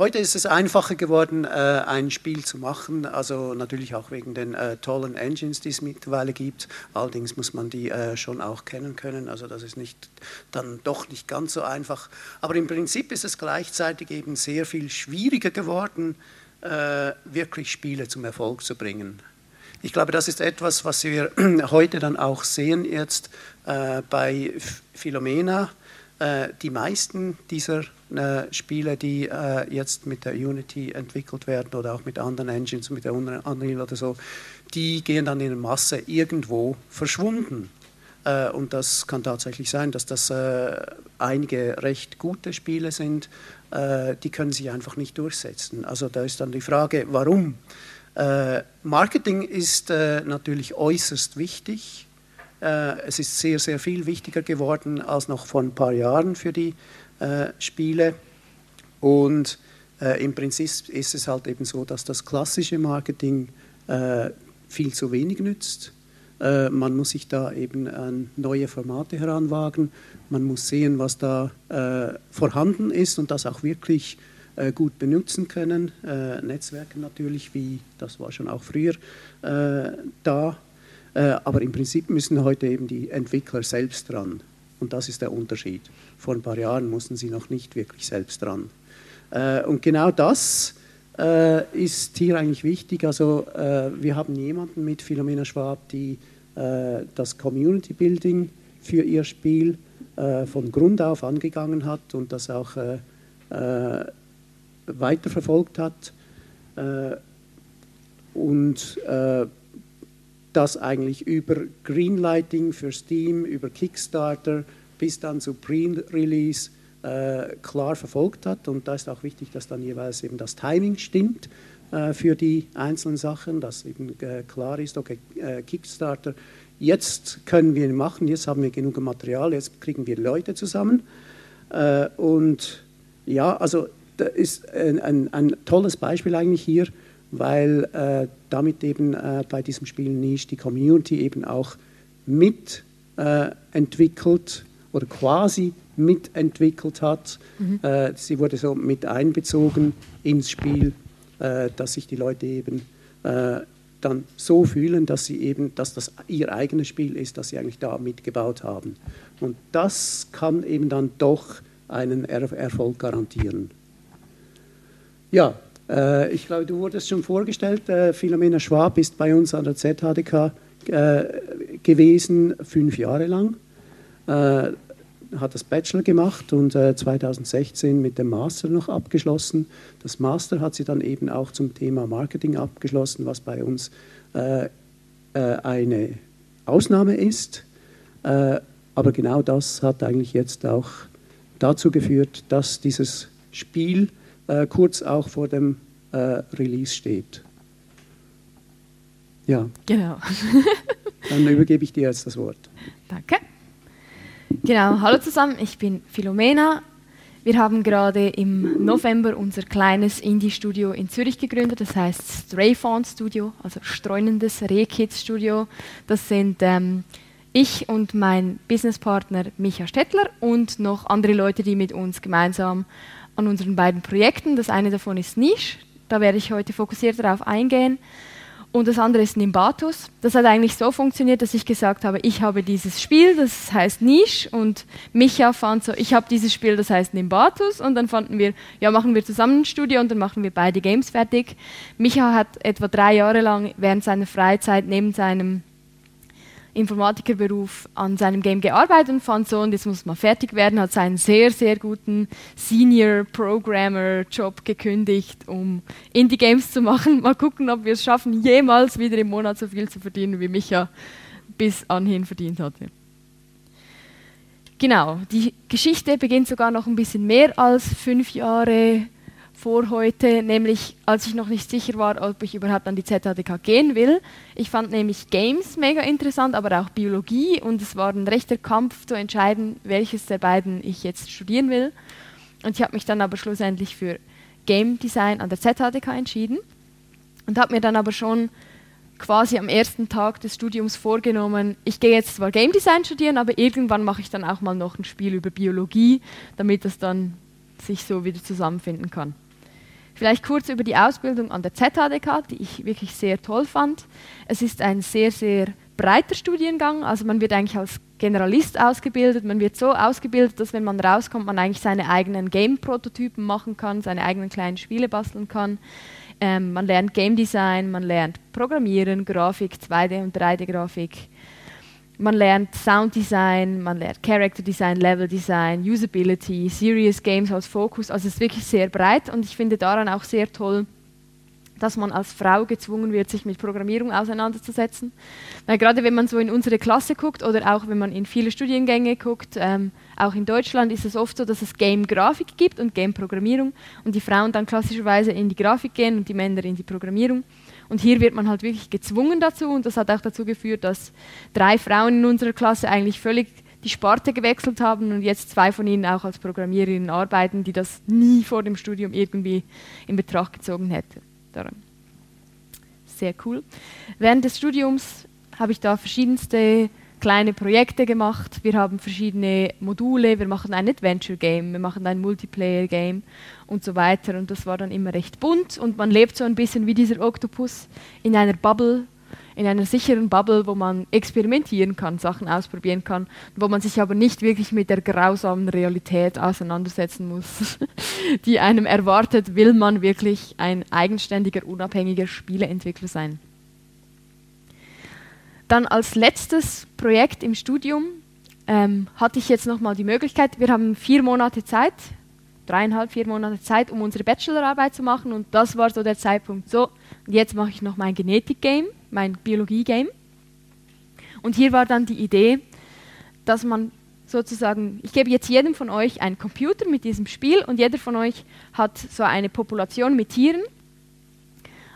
Heute ist es einfacher geworden, äh, ein Spiel zu machen, also natürlich auch wegen den äh, tollen Engines, die es mittlerweile gibt. Allerdings muss man die äh, schon auch kennen können, also das ist nicht, dann doch nicht ganz so einfach. Aber im Prinzip ist es gleichzeitig eben sehr viel schwieriger geworden, wirklich Spiele zum Erfolg zu bringen. Ich glaube, das ist etwas, was wir heute dann auch sehen jetzt bei Philomena. Die meisten dieser Spiele, die äh, jetzt mit der Unity entwickelt werden oder auch mit anderen Engines, mit der Unreal oder so, die gehen dann in Masse irgendwo verschwunden. Äh, und das kann tatsächlich sein, dass das äh, einige recht gute Spiele sind, äh, die können sich einfach nicht durchsetzen. Also da ist dann die Frage, warum? Marketing ist natürlich äußerst wichtig. es ist sehr, sehr viel wichtiger geworden als noch vor ein paar Jahren für die äh, Spiele. Und äh, im Prinzip ist es halt eben so, dass das klassische Marketing äh, viel zu wenig nützt. Äh, man muss sich da eben an neue Formate heranwagen. Man muss sehen, was da äh, vorhanden ist und das auch wirklich äh, gut benutzen können. Netzwerke natürlich, wie das war schon auch früher da. aber im Prinzip müssen heute eben die Entwickler selbst dran. Und das ist der Unterschied. Vor ein paar Jahren mussten sie noch nicht wirklich selbst dran. Äh, und genau das äh, ist hier eigentlich wichtig. Also äh, wir haben jemanden mit Philomena Schwab, die das Community Building für ihr Spiel von Grund auf angegangen hat und das auch weiterverfolgt hat. und das eigentlich über Greenlighting für Steam, über Kickstarter bis dann zu Pre-Release äh, klar verfolgt hat. Und da ist auch wichtig, dass dann jeweils eben das Timing stimmt äh, für die einzelnen Sachen, dass eben äh, klar ist, okay, äh, Kickstarter, jetzt können wir machen, jetzt haben wir genug Material, jetzt kriegen wir Leute zusammen. Äh, und ja, also das ist ein, ein, ein tolles Beispiel eigentlich hier weil äh, damit eben äh, bei diesem Spiel Niche die Community eben auch mitentwickelt äh, oder quasi mitentwickelt hat. Mhm. Äh, sie wurde so mit einbezogen ins Spiel, äh, dass sich die Leute eben äh, dann so fühlen, dass sie eben, dass das ihr eigenes Spiel ist, das sie eigentlich da mitgebaut haben. Und das kann eben dann doch einen er Erfolg garantieren. Ja, ich glaube, du wurdest schon vorgestellt, äh, Philomena Schwab ist bei uns an der ZHDK äh, gewesen, fünf Jahre lang. Äh, hat das Bachelor gemacht und 2016 äh, mit dem Master noch abgeschlossen. Das Master hat sie dann eben auch zum Thema Marketing abgeschlossen, was bei uns äh, eine Ausnahme ist. aber genau das hat eigentlich jetzt auch dazu geführt, dass dieses Spiel äh, kurz auch vor dem äh, Release steht. Ja. Genau. Dann übergebe ich dir jetzt das Wort. Danke. Genau, hallo zusammen, ich bin Philomena. Wir haben gerade im November unser kleines Indie-Studio in Zürich gegründet, das heißt Strayfawn Studio, also streunendes Rehkids Studio. Das sind ähm, ich und mein Businesspartner Micha Stettler und noch andere Leute, die mit uns gemeinsam an unseren beiden Projekten. Das eine davon ist Niche, da werde ich heute fokussiert darauf eingehen. Und das andere ist Nimbatus. Das hat eigentlich so funktioniert, dass ich gesagt habe, ich habe dieses Spiel, das heißt Niche und Micha fand so, ich habe dieses Spiel, das heißt Nimbatus und dann fanden wir, ja, machen wir zusammen ein Studio und dann machen wir beide Games fertig. Micha hat etwa drei Jahre lang während seiner Freizeit neben seinem Informatikerberuf an seinem Game gearbeitet und fand so, und jetzt muss man fertig werden, hat seinen sehr, sehr guten Senior Programmer Job gekündigt, um Indie-Games zu machen. Mal gucken, ob wir es schaffen, jemals wieder im Monat so viel zu verdienen, wie Micha bis anhin verdient hatte. Genau, die Geschichte beginnt sogar noch ein bisschen mehr als fünf Jahre vor heute, nämlich als ich noch nicht sicher war, ob ich überhaupt an die ZHDK gehen will. Ich fand nämlich Games mega interessant, aber auch Biologie und es war ein rechter Kampf zu entscheiden, welches der beiden ich jetzt studieren will. Und ich habe mich dann aber schlussendlich für Game Design an der ZHDK entschieden und habe mir dann aber schon quasi am ersten Tag des Studiums vorgenommen, ich gehe jetzt zwar Game Design studieren, aber irgendwann mache ich dann auch mal noch ein Spiel über Biologie, damit das dann sich so wieder zusammenfinden kann. Vielleicht kurz über die Ausbildung an der ZHDK, die ich wirklich sehr toll fand. Es ist ein sehr, sehr breiter Studiengang, also man wird eigentlich als Generalist ausgebildet, man wird so ausgebildet, dass wenn man rauskommt, man eigentlich seine eigenen Game-Prototypen machen kann, seine eigenen kleinen Spiele basteln kann. Ähm, man lernt Game Design, man lernt Programmieren, Grafik, 2D- und 3D-Grafik. Man lernt Sound Design, man lernt Character Design, Level Design, Usability, Serious Games als Fokus. Also es ist wirklich sehr breit und ich finde daran auch sehr toll, dass man als Frau gezwungen wird, sich mit Programmierung auseinanderzusetzen. Weil gerade wenn man so in unsere Klasse guckt oder auch wenn man in viele Studiengänge guckt, ähm, auch in Deutschland ist es oft so, dass es Game-Grafik gibt und Game-Programmierung und die Frauen dann klassischerweise in die Grafik gehen und die Männer in die Programmierung. Und hier wird man halt wirklich gezwungen dazu und das hat auch dazu geführt, dass drei Frauen in unserer Klasse eigentlich völlig die Sparte gewechselt haben und jetzt zwei von ihnen auch als Programmiererinnen arbeiten, die das nie vor dem Studium irgendwie in Betracht gezogen hätten. Sehr cool. Während des Studiums habe ich da verschiedenste kleine Projekte gemacht. Wir haben verschiedene Module, wir machen ein Adventure Game, wir machen ein Multiplayer Game und so weiter. Und das war dann immer recht bunt und man lebt so ein bisschen wie dieser Oktopus in einer Bubble in einer sicheren Bubble, wo man experimentieren kann, Sachen ausprobieren kann, wo man sich aber nicht wirklich mit der grausamen Realität auseinandersetzen muss, die einem erwartet, will man wirklich ein eigenständiger, unabhängiger Spieleentwickler sein. Dann als letztes Projekt im Studium ähm, hatte ich jetzt nochmal die Möglichkeit, wir haben vier Monate Zeit, dreieinhalb, vier Monate Zeit, um unsere Bachelorarbeit zu machen und das war so der Zeitpunkt, so, jetzt mache ich noch mein Genetik-Game mein Biologie-Game. Und hier war dann die Idee, dass man sozusagen, ich gebe jetzt jedem von euch einen Computer mit diesem Spiel und jeder von euch hat so eine Population mit Tieren.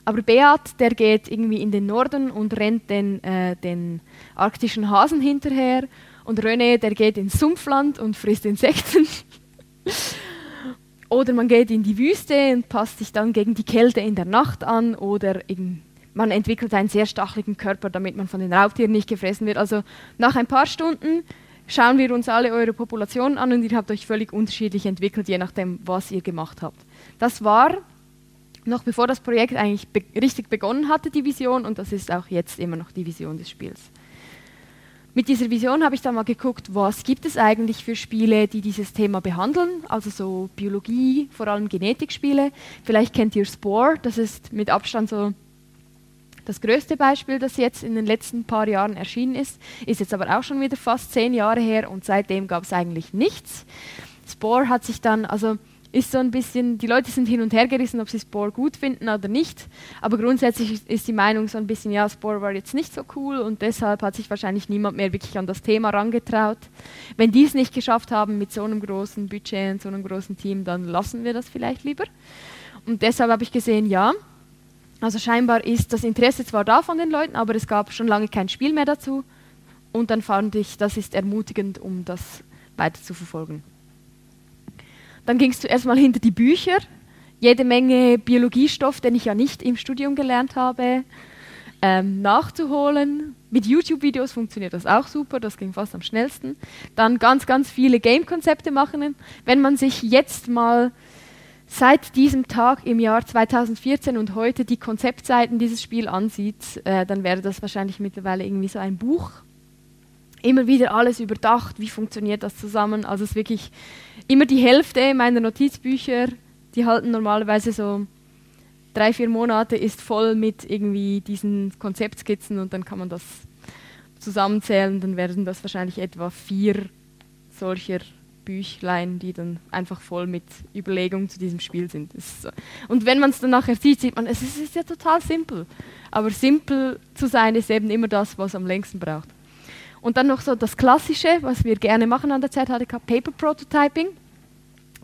Aber Beat, der geht irgendwie in den Norden und rennt den, äh, den arktischen Hasen hinterher. Und René, der geht ins Sumpfland und frisst Insekten. oder man geht in die Wüste und passt sich dann gegen die Kälte in der Nacht an. Oder in man entwickelt einen sehr stacheligen Körper, damit man von den Raubtieren nicht gefressen wird. Also nach ein paar Stunden schauen wir uns alle eure Populationen an und ihr habt euch völlig unterschiedlich entwickelt, je nachdem, was ihr gemacht habt. Das war noch bevor das Projekt eigentlich be richtig begonnen hatte, die Vision, und das ist auch jetzt immer noch die Vision des Spiels. Mit dieser Vision habe ich dann mal geguckt, was gibt es eigentlich für Spiele, die dieses Thema behandeln, also so Biologie, vor allem Genetikspiele. Vielleicht kennt ihr Spore, das ist mit Abstand so das größte Beispiel, das jetzt in den letzten paar Jahren erschienen ist, ist jetzt aber auch schon wieder fast zehn Jahre her und seitdem gab es eigentlich nichts. Spore hat sich dann, also ist so ein bisschen, die Leute sind hin und her gerissen, ob sie Spore gut finden oder nicht. Aber grundsätzlich ist die Meinung so ein bisschen, ja, Spore war jetzt nicht so cool und deshalb hat sich wahrscheinlich niemand mehr wirklich an das Thema rangetraut. Wenn die es nicht geschafft haben mit so einem großen Budget und so einem großen Team, dann lassen wir das vielleicht lieber. Und deshalb habe ich gesehen, ja, also scheinbar ist das Interesse zwar da von den Leuten, aber es gab schon lange kein Spiel mehr dazu. Und dann fand ich, das ist ermutigend, um das weiter zu verfolgen. Dann ging es zuerst mal hinter die Bücher. Jede Menge Biologiestoff, den ich ja nicht im Studium gelernt habe, ähm, nachzuholen. Mit YouTube-Videos funktioniert das auch super, das ging fast am schnellsten. Dann ganz, ganz viele Game-Konzepte machen. Wenn man sich jetzt mal seit diesem Tag im Jahr 2014 und heute die Konzeptseiten dieses Spiels ansieht, äh, dann wäre das wahrscheinlich mittlerweile irgendwie so ein Buch. Immer wieder alles überdacht, wie funktioniert das zusammen. Also es ist wirklich immer die Hälfte meiner Notizbücher, die halten normalerweise so drei, vier Monate, ist voll mit irgendwie diesen Konzeptskizzen und dann kann man das zusammenzählen, dann werden das wahrscheinlich etwa vier solcher Büchlein, die dann einfach voll mit Überlegungen zu diesem Spiel sind. So. Und wenn man es dann nachher sieht, sieht man, es ist, es ist ja total simpel. Aber simpel zu sein ist eben immer das, was am längsten braucht. Und dann noch so das Klassische, was wir gerne machen an der ZHDK, Paper Prototyping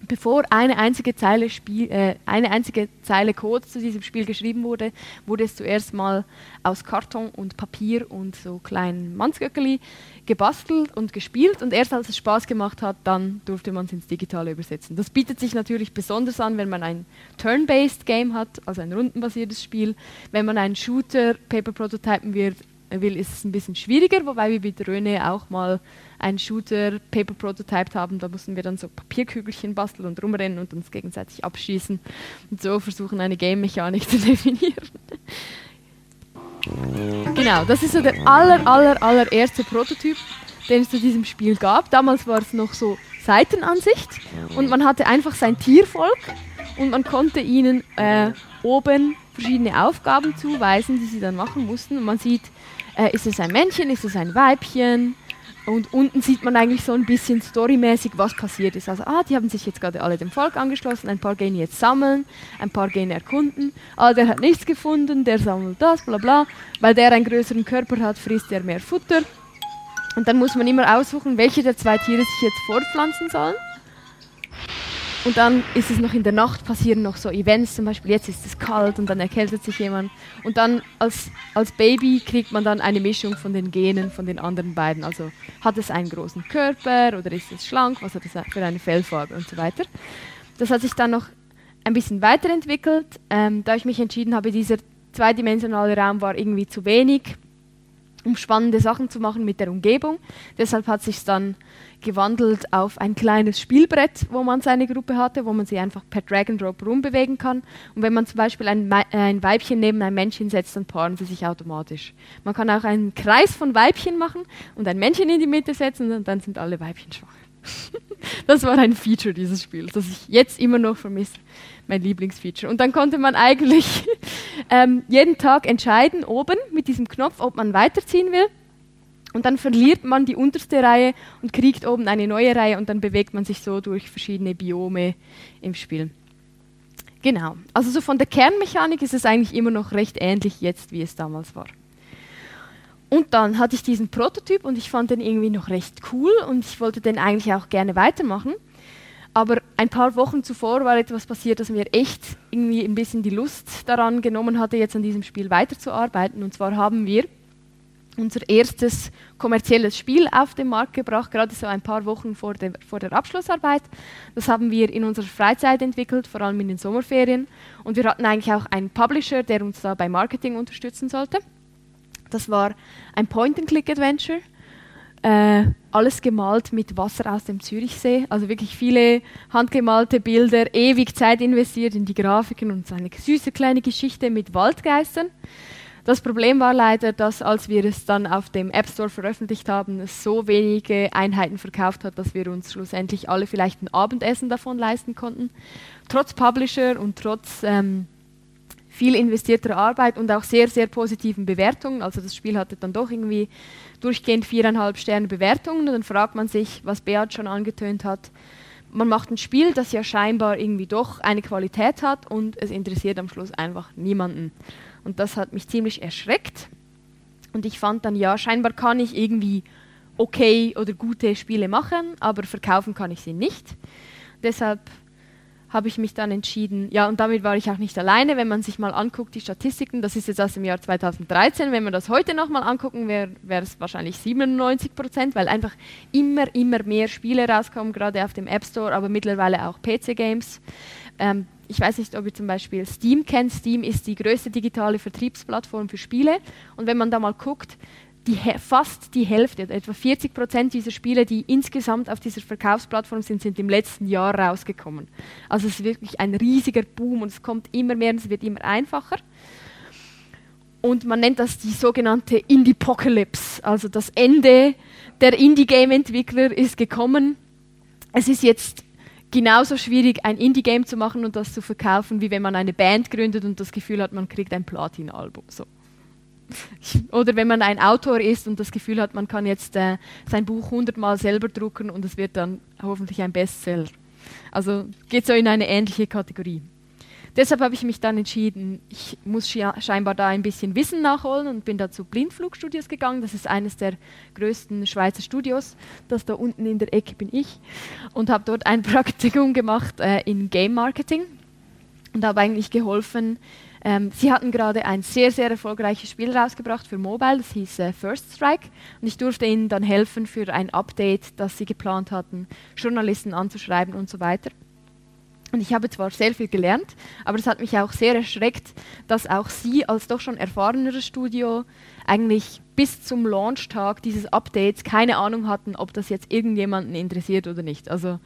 bevor eine einzige Zeile, Spiel, äh, eine einzige Zeile Code zu diesem Spiel geschrieben wurde, wurde es zuerst mal aus Karton und Papier und so kleinen Mannsgöckeli gebastelt und gespielt und erst als es Spaß gemacht hat, dann durfte man es ins Digitale übersetzen. Das bietet sich natürlich besonders an, wenn man ein Turn-based Game hat, also ein rundenbasiertes Spiel. Wenn man einen Shooter Paper prototypen wird, will, ist es ein bisschen schwieriger, wobei wir mit Röne auch mal einen Shooter Paper prototyped haben. Da mussten wir dann so Papierkügelchen basteln und rumrennen und uns gegenseitig abschießen und so versuchen, eine Game-Mechanik zu definieren. genau, das ist so der aller, aller, allererste Prototyp, den es zu diesem Spiel gab. Damals war es noch so Seitenansicht und man hatte einfach sein Tiervolk und man konnte ihnen äh, oben verschiedene Aufgaben zuweisen, die sie dann machen mussten. Und man sieht, äh, ist es ein Männchen, ist es ein Weibchen, und unten sieht man eigentlich so ein bisschen storymäßig, was passiert ist. Also, ah, die haben sich jetzt gerade alle dem Volk angeschlossen, ein paar gehen jetzt sammeln, ein paar gehen erkunden, ah, der hat nichts gefunden, der sammelt das, bla bla. Weil der einen größeren Körper hat, frisst er mehr Futter. Und dann muss man immer aussuchen, welche der zwei Tiere sich jetzt fortpflanzen sollen. Und dann ist es noch in der Nacht, passieren noch so Events, zum Beispiel jetzt ist es kalt und dann erkältet sich jemand. Und dann als, als Baby kriegt man dann eine Mischung von den Genen von den anderen beiden. Also hat es einen großen Körper oder ist es schlank, was hat es für eine Fellfarbe und so weiter. Das hat sich dann noch ein bisschen weiterentwickelt, ähm, da ich mich entschieden habe, dieser zweidimensionale Raum war irgendwie zu wenig, um spannende Sachen zu machen mit der Umgebung. Deshalb hat sich dann gewandelt auf ein kleines Spielbrett, wo man seine Gruppe hatte, wo man sie einfach per Drag and Drop rumbewegen kann. Und wenn man zum Beispiel ein, ein Weibchen neben ein Männchen setzt, dann paaren sie sich automatisch. Man kann auch einen Kreis von Weibchen machen und ein Männchen in die Mitte setzen und dann sind alle Weibchen schwanger. das war ein Feature dieses Spiels, das ich jetzt immer noch vermisse. Mein Lieblingsfeature. Und dann konnte man eigentlich ähm, jeden Tag entscheiden, oben mit diesem Knopf, ob man weiterziehen will und dann verliert man die unterste Reihe und kriegt oben eine neue Reihe und dann bewegt man sich so durch verschiedene Biome im Spiel. Genau. Also so von der Kernmechanik ist es eigentlich immer noch recht ähnlich jetzt, wie es damals war. Und dann hatte ich diesen Prototyp und ich fand den irgendwie noch recht cool und ich wollte den eigentlich auch gerne weitermachen. Aber ein paar Wochen zuvor war etwas passiert, das mir echt irgendwie ein bisschen die Lust daran genommen hatte, jetzt an diesem Spiel weiterzuarbeiten. Und zwar haben wir unser erstes kommerzielles Spiel auf den Markt gebracht, gerade so ein paar Wochen vor der, vor der Abschlussarbeit. Das haben wir in unserer Freizeit entwickelt, vor allem in den Sommerferien. Und wir hatten eigentlich auch einen Publisher, der uns da beim Marketing unterstützen sollte. Das war ein Point-and-Click-Adventure. Äh, alles gemalt mit Wasser aus dem Zürichsee. Also wirklich viele handgemalte Bilder, ewig Zeit investiert in die Grafiken und so eine süße kleine Geschichte mit Waldgeistern. Das Problem war leider, dass als wir es dann auf dem App Store veröffentlicht haben, es so wenige Einheiten verkauft hat, dass wir uns schlussendlich alle vielleicht ein Abendessen davon leisten konnten. Trotz Publisher und trotz ähm, viel investierter Arbeit und auch sehr, sehr positiven Bewertungen. Also das Spiel hatte dann doch irgendwie durchgehend viereinhalb Sterne Bewertungen. Und dann fragt man sich, was Beat schon angetönt hat. Man macht ein Spiel, das ja scheinbar irgendwie doch eine Qualität hat und es interessiert am Schluss einfach niemanden. Und das hat mich ziemlich erschreckt. Und ich fand dann, ja, scheinbar kann ich irgendwie okay oder gute Spiele machen, aber verkaufen kann ich sie nicht. Deshalb habe ich mich dann entschieden, ja, und damit war ich auch nicht alleine, wenn man sich mal anguckt, die Statistiken, das ist jetzt aus dem Jahr 2013, wenn man das heute nochmal angucken, wäre es wahrscheinlich 97 Prozent, weil einfach immer, immer mehr Spiele rauskommen, gerade auf dem App Store, aber mittlerweile auch PC-Games. Ähm, ich weiß nicht, ob ihr zum Beispiel Steam kennt. Steam ist die größte digitale Vertriebsplattform für Spiele. Und wenn man da mal guckt, die, fast die Hälfte, etwa 40 Prozent dieser Spiele, die insgesamt auf dieser Verkaufsplattform sind, sind im letzten Jahr rausgekommen. Also es ist wirklich ein riesiger Boom und es kommt immer mehr und es wird immer einfacher. Und man nennt das die sogenannte Indie-Pocalypse, also das Ende der Indie-Game-Entwickler ist gekommen. Es ist jetzt genauso schwierig, ein Indie-Game zu machen und das zu verkaufen, wie wenn man eine Band gründet und das Gefühl hat, man kriegt ein Platin-Album. So. Oder wenn man ein Autor ist und das Gefühl hat, man kann jetzt äh, sein Buch hundertmal selber drucken und es wird dann hoffentlich ein Bestseller. Also geht so in eine ähnliche Kategorie. Deshalb habe ich mich dann entschieden, ich muss scheinbar da ein bisschen Wissen nachholen und bin da zu Blindflugstudios gegangen. Das ist eines der größten Schweizer Studios. Das da unten in der Ecke bin ich. Und habe dort ein Praktikum gemacht äh, in Game Marketing und habe eigentlich geholfen. Ähm, sie hatten gerade ein sehr, sehr erfolgreiches Spiel rausgebracht für Mobile, das hieß äh, First Strike. Und ich durfte ihnen dann helfen für ein Update, das sie geplant hatten, Journalisten anzuschreiben und so weiter. Und ich habe zwar sehr viel gelernt, aber es hat mich auch sehr erschreckt, dass auch Sie als doch schon erfahreneres Studio eigentlich bis zum Launchtag dieses Updates keine Ahnung hatten, ob das jetzt irgendjemanden interessiert oder nicht. Also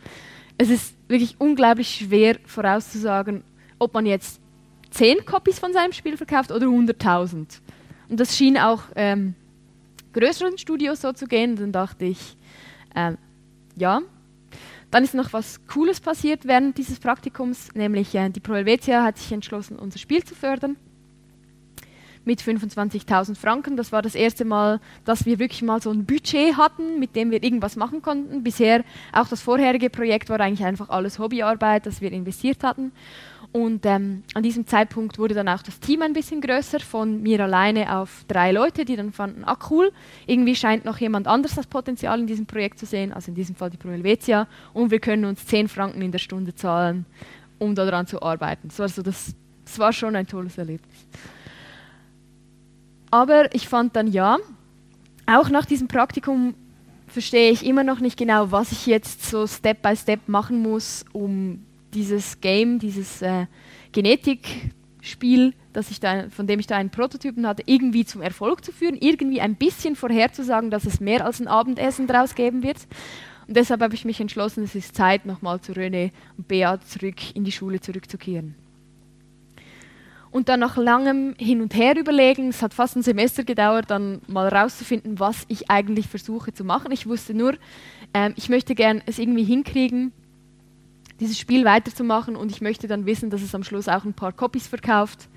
es ist wirklich unglaublich schwer vorauszusagen, ob man jetzt 10 Copies von seinem Spiel verkauft oder 100.000. Und das schien auch ähm, größeren Studios so zu gehen. Dann dachte ich, ähm, ja. Dann ist noch was Cooles passiert während dieses Praktikums, nämlich äh, die Pro Helvetia hat sich entschlossen, unser Spiel zu fördern mit 25.000 Franken. Das war das erste Mal, dass wir wirklich mal so ein Budget hatten, mit dem wir irgendwas machen konnten. Bisher, auch das vorherige Projekt war eigentlich einfach alles Hobbyarbeit, das wir investiert hatten. Und ähm, an diesem Zeitpunkt wurde dann auch das Team ein bisschen größer, von mir alleine auf drei Leute, die dann fanden, ah cool, irgendwie scheint noch jemand anderes das Potenzial in diesem Projekt zu sehen, also in diesem Fall die Pro Helvetia, und wir können uns 10 Franken in der Stunde zahlen, um daran zu arbeiten. So, also das, das war schon ein tolles Erlebnis. Aber ich fand dann ja, auch nach diesem Praktikum verstehe ich immer noch nicht genau, was ich jetzt so Step by Step machen muss, um dieses Game, dieses äh, Genetikspiel, das ich da, von dem ich da einen Prototypen hatte, irgendwie zum Erfolg zu führen, irgendwie ein bisschen vorherzusagen, dass es mehr als ein Abendessen daraus geben wird. Und deshalb habe ich mich entschlossen, es ist Zeit, nochmal zu René und Bea zurück in die Schule zurückzukehren. Und dann nach langem Hin und Her überlegen, es hat fast ein Semester gedauert, dann mal rauszufinden, was ich eigentlich versuche zu machen. Ich wusste nur, ähm, ich möchte gern es irgendwie hinkriegen, dieses Spiel weiterzumachen und ich möchte dann wissen, dass es am Schluss auch ein paar Copies verkauft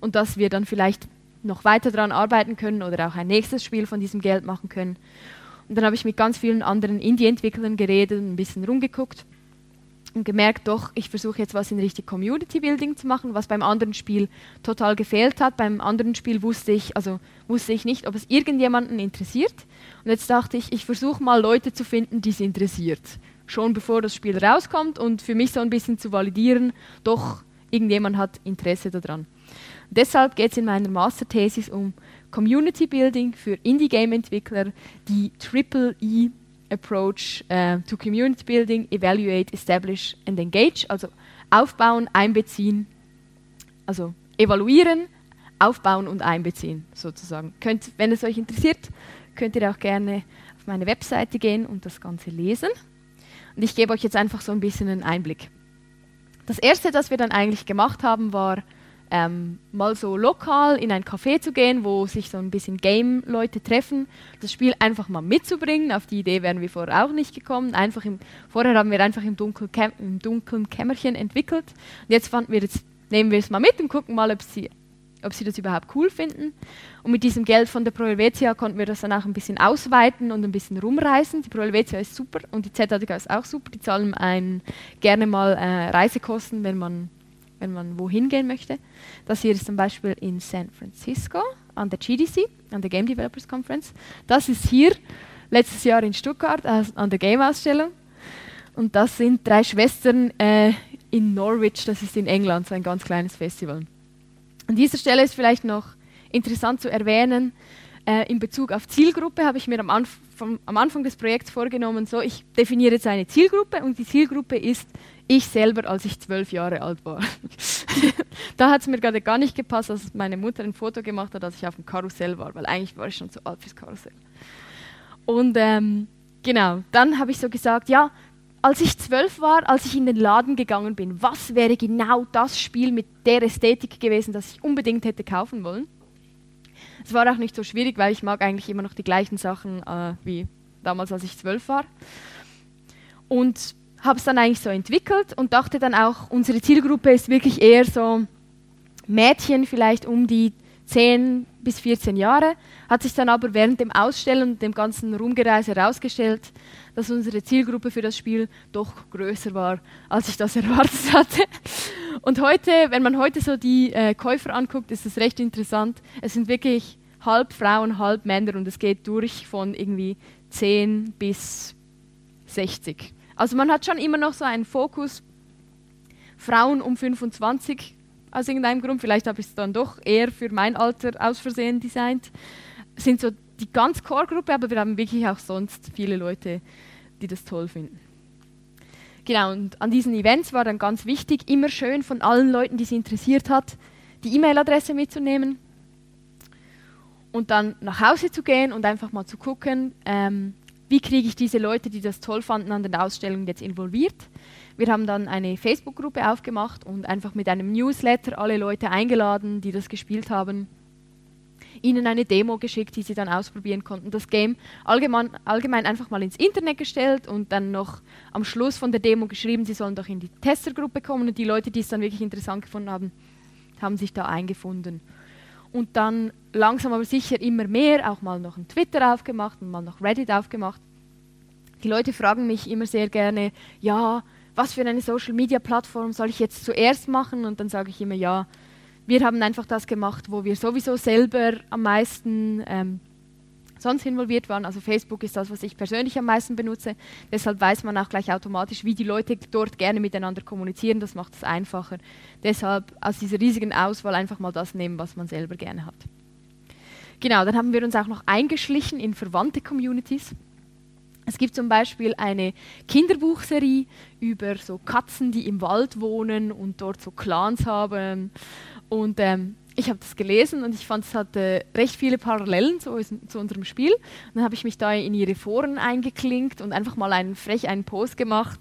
und dass wir dann vielleicht noch weiter daran arbeiten können oder auch ein nächstes Spiel von diesem Geld machen können. Und dann habe ich mit ganz vielen anderen Indie-Entwicklern geredet ein bisschen rumgeguckt und gemerkt, doch, ich versuche jetzt was in Richtung Community Building zu machen, was beim anderen Spiel total gefehlt hat. Beim anderen Spiel wusste ich, also wusste ich nicht, ob es irgendjemanden interessiert. Und jetzt dachte ich, ich versuche mal Leute zu finden, die es interessiert. Schon bevor das Spiel rauskommt und für mich so ein bisschen zu validieren, doch irgendjemand hat Interesse daran. Deshalb geht es in meiner Masterthesis um Community Building für Indie-Game-Entwickler, die Triple E approach uh, to community building, evaluate, establish and engage, also aufbauen, einbeziehen, also evaluieren, aufbauen und einbeziehen sozusagen. Könnt, wenn es euch interessiert, könnt ihr auch gerne auf meine Webseite gehen und das Ganze lesen. Und ich gebe euch jetzt einfach so ein bisschen einen Einblick. Das erste, das wir dann eigentlich gemacht haben, war ähm, mal so lokal in ein Café zu gehen, wo sich so ein bisschen Game-Leute treffen, das Spiel einfach mal mitzubringen. Auf die Idee wären wir vorher auch nicht gekommen. Einfach im, vorher haben wir einfach im, Dunkel, im dunklen Kämmerchen entwickelt. Und jetzt fanden wir, jetzt nehmen wir es mal mit und gucken mal, ob sie, ob sie das überhaupt cool finden. Und mit diesem Geld von der Pro Helvetia konnten wir das dann auch ein bisschen ausweiten und ein bisschen rumreisen. Die Pro Helvetia ist super und die ZADK ist auch super. Die zahlen einen gerne mal äh, Reisekosten, wenn man wenn man wohin gehen möchte. Das hier ist zum Beispiel in San Francisco an der GDC, an der Game Developers Conference. Das ist hier letztes Jahr in Stuttgart an der Game-Ausstellung. Und das sind drei Schwestern äh, in Norwich, das ist in England, so ein ganz kleines Festival. An dieser Stelle ist vielleicht noch interessant zu erwähnen, äh, in Bezug auf Zielgruppe habe ich mir am, Anf am Anfang des Projekts vorgenommen, so ich definiere jetzt eine Zielgruppe und die Zielgruppe ist ich selber, als ich zwölf Jahre alt war. da hat es mir gerade gar nicht gepasst, dass meine Mutter ein Foto gemacht hat, als ich auf dem Karussell war, weil eigentlich war ich schon zu alt fürs Karussell. Und ähm, genau, dann habe ich so gesagt, ja, als ich zwölf war, als ich in den Laden gegangen bin, was wäre genau das Spiel mit der Ästhetik gewesen, das ich unbedingt hätte kaufen wollen? Es war auch nicht so schwierig, weil ich mag eigentlich immer noch die gleichen Sachen äh, wie damals, als ich zwölf war. Und habe es dann eigentlich so entwickelt und dachte dann auch, unsere Zielgruppe ist wirklich eher so Mädchen, vielleicht um die 10 bis 14 Jahre. Hat sich dann aber während dem Ausstellen und dem ganzen Rumgereise herausgestellt, dass unsere Zielgruppe für das Spiel doch größer war, als ich das erwartet hatte. Und heute, wenn man heute so die äh, Käufer anguckt, ist es recht interessant. Es sind wirklich halb Frauen, halb Männer und es geht durch von irgendwie 10 bis 60. Also man hat schon immer noch so einen Fokus, Frauen um 25 aus irgendeinem Grund, vielleicht habe ich es dann doch eher für mein Alter aus Versehen designt, sind so die ganz Core-Gruppe, aber wir haben wirklich auch sonst viele Leute, die das toll finden. Genau, und an diesen Events war dann ganz wichtig, immer schön von allen Leuten, die es interessiert hat, die E-Mail-Adresse mitzunehmen. und dann nach Hause zu gehen und einfach mal zu gucken, ähm, wie kriege ich diese Leute, die das toll fanden an den Ausstellungen, jetzt involviert. Wir haben dann eine Facebook-Gruppe aufgemacht und einfach mit einem Newsletter alle Leute eingeladen, die das gespielt haben, ihnen eine Demo geschickt, die sie dann ausprobieren konnten. Das Game allgemein, allgemein einfach mal ins Internet gestellt und dann noch am Schluss von der Demo geschrieben, sie sollen doch in die Testergruppe kommen und die Leute, die es dann wirklich interessant gefunden haben, haben sich da eingefunden und dann langsam aber sicher immer mehr auch mal noch ein Twitter aufgemacht und mal noch Reddit aufgemacht. Die Leute fragen mich immer sehr gerne, ja, was für eine Social-Media-Plattform soll ich jetzt zuerst machen? Und dann sage ich immer, ja, wir haben einfach das gemacht, wo wir sowieso selber am meisten ähm, sonst involviert waren. Also Facebook ist das, was ich persönlich am meisten benutze. Deshalb weiß man auch gleich automatisch, wie die Leute dort gerne miteinander kommunizieren. Das macht es einfacher. Deshalb aus dieser riesigen Auswahl einfach mal das nehmen, was man selber gerne hat. Genau, dann haben wir uns auch noch eingeschlichen in verwandte Communities. Es gibt zum Beispiel eine Kinderbuchserie über so Katzen, die im Wald wohnen und dort so Clans haben. Und ähm, ich habe das gelesen und ich fand, es hatte recht viele Parallelen zu, zu unserem Spiel. Und dann habe ich mich da in ihre Foren eingeklinkt und einfach mal einen frech einen Post gemacht.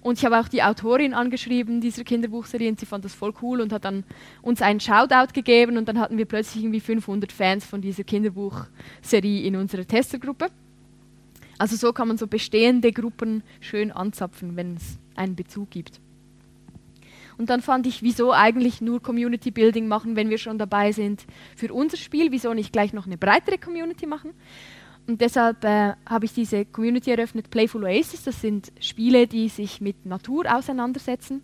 Und ich habe auch die Autorin angeschrieben dieser Kinderbuchserie und sie fand das voll cool und hat dann uns einen Shoutout gegeben und dann hatten wir plötzlich irgendwie 500 Fans von dieser Kinderbuchserie in unserer Testergruppe. Also so kann man so bestehende Gruppen schön anzapfen, wenn es einen Bezug gibt. Und dann fand ich, wieso eigentlich nur Community Building machen, wenn wir schon dabei sind für unser Spiel, wieso nicht gleich noch eine breitere Community machen. Und deshalb äh, habe ich diese Community eröffnet, Playful Oasis. Das sind Spiele, die sich mit Natur auseinandersetzen.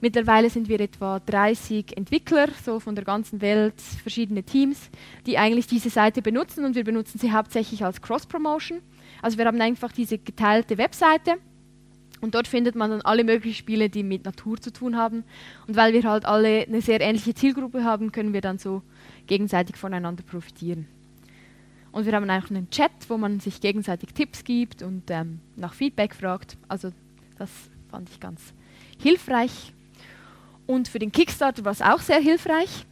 Mittlerweile sind wir etwa 30 Entwickler, so von der ganzen Welt, verschiedene Teams, die eigentlich diese Seite benutzen und wir benutzen sie hauptsächlich als Cross-Promotion. Also wir haben einfach diese geteilte Webseite und dort findet man dann alle möglichen Spiele, die mit Natur zu tun haben. Und weil wir halt alle eine sehr ähnliche Zielgruppe haben, können wir dann so gegenseitig voneinander profitieren. Und wir haben auch einen Chat, wo man sich gegenseitig Tipps gibt und ähm, nach Feedback fragt. Also das fand ich ganz hilfreich. Und für den Kickstarter war es auch sehr hilfreich.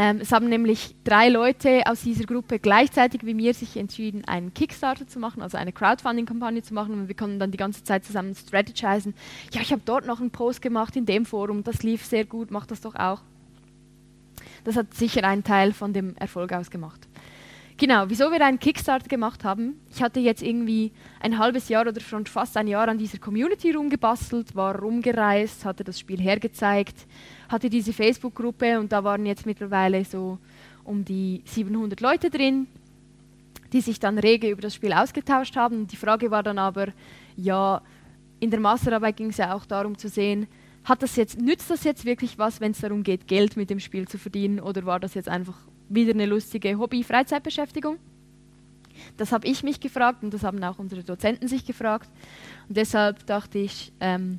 Ähm, es haben nämlich drei Leute aus dieser Gruppe gleichzeitig wie mir sich entschieden, einen Kickstarter zu machen, also eine Crowdfunding-Kampagne zu machen. Und wir konnten dann die ganze Zeit zusammen strategisen. Ja, ich habe dort noch einen Post gemacht in dem Forum, das lief sehr gut, mach das doch auch. Das hat sicher einen Teil von dem Erfolg ausgemacht. Genau, wieso wir einen Kickstarter gemacht haben. Ich hatte jetzt irgendwie ein halbes Jahr oder schon fast ein Jahr an dieser Community rumgebastelt, war rumgereist, hatte das Spiel hergezeigt, hatte diese Facebook-Gruppe und da waren jetzt mittlerweile so um die 700 Leute drin, die sich dann rege über das Spiel ausgetauscht haben. Die Frage war dann aber, ja, in der Masterarbeit ging es ja auch darum zu sehen, hat das jetzt, nützt das jetzt wirklich was, wenn es darum geht, Geld mit dem Spiel zu verdienen oder war das jetzt einfach wieder eine lustige Hobby-Freizeitbeschäftigung. Das habe ich mich gefragt und das haben auch unsere Dozenten sich gefragt. Und deshalb dachte ich, ähm,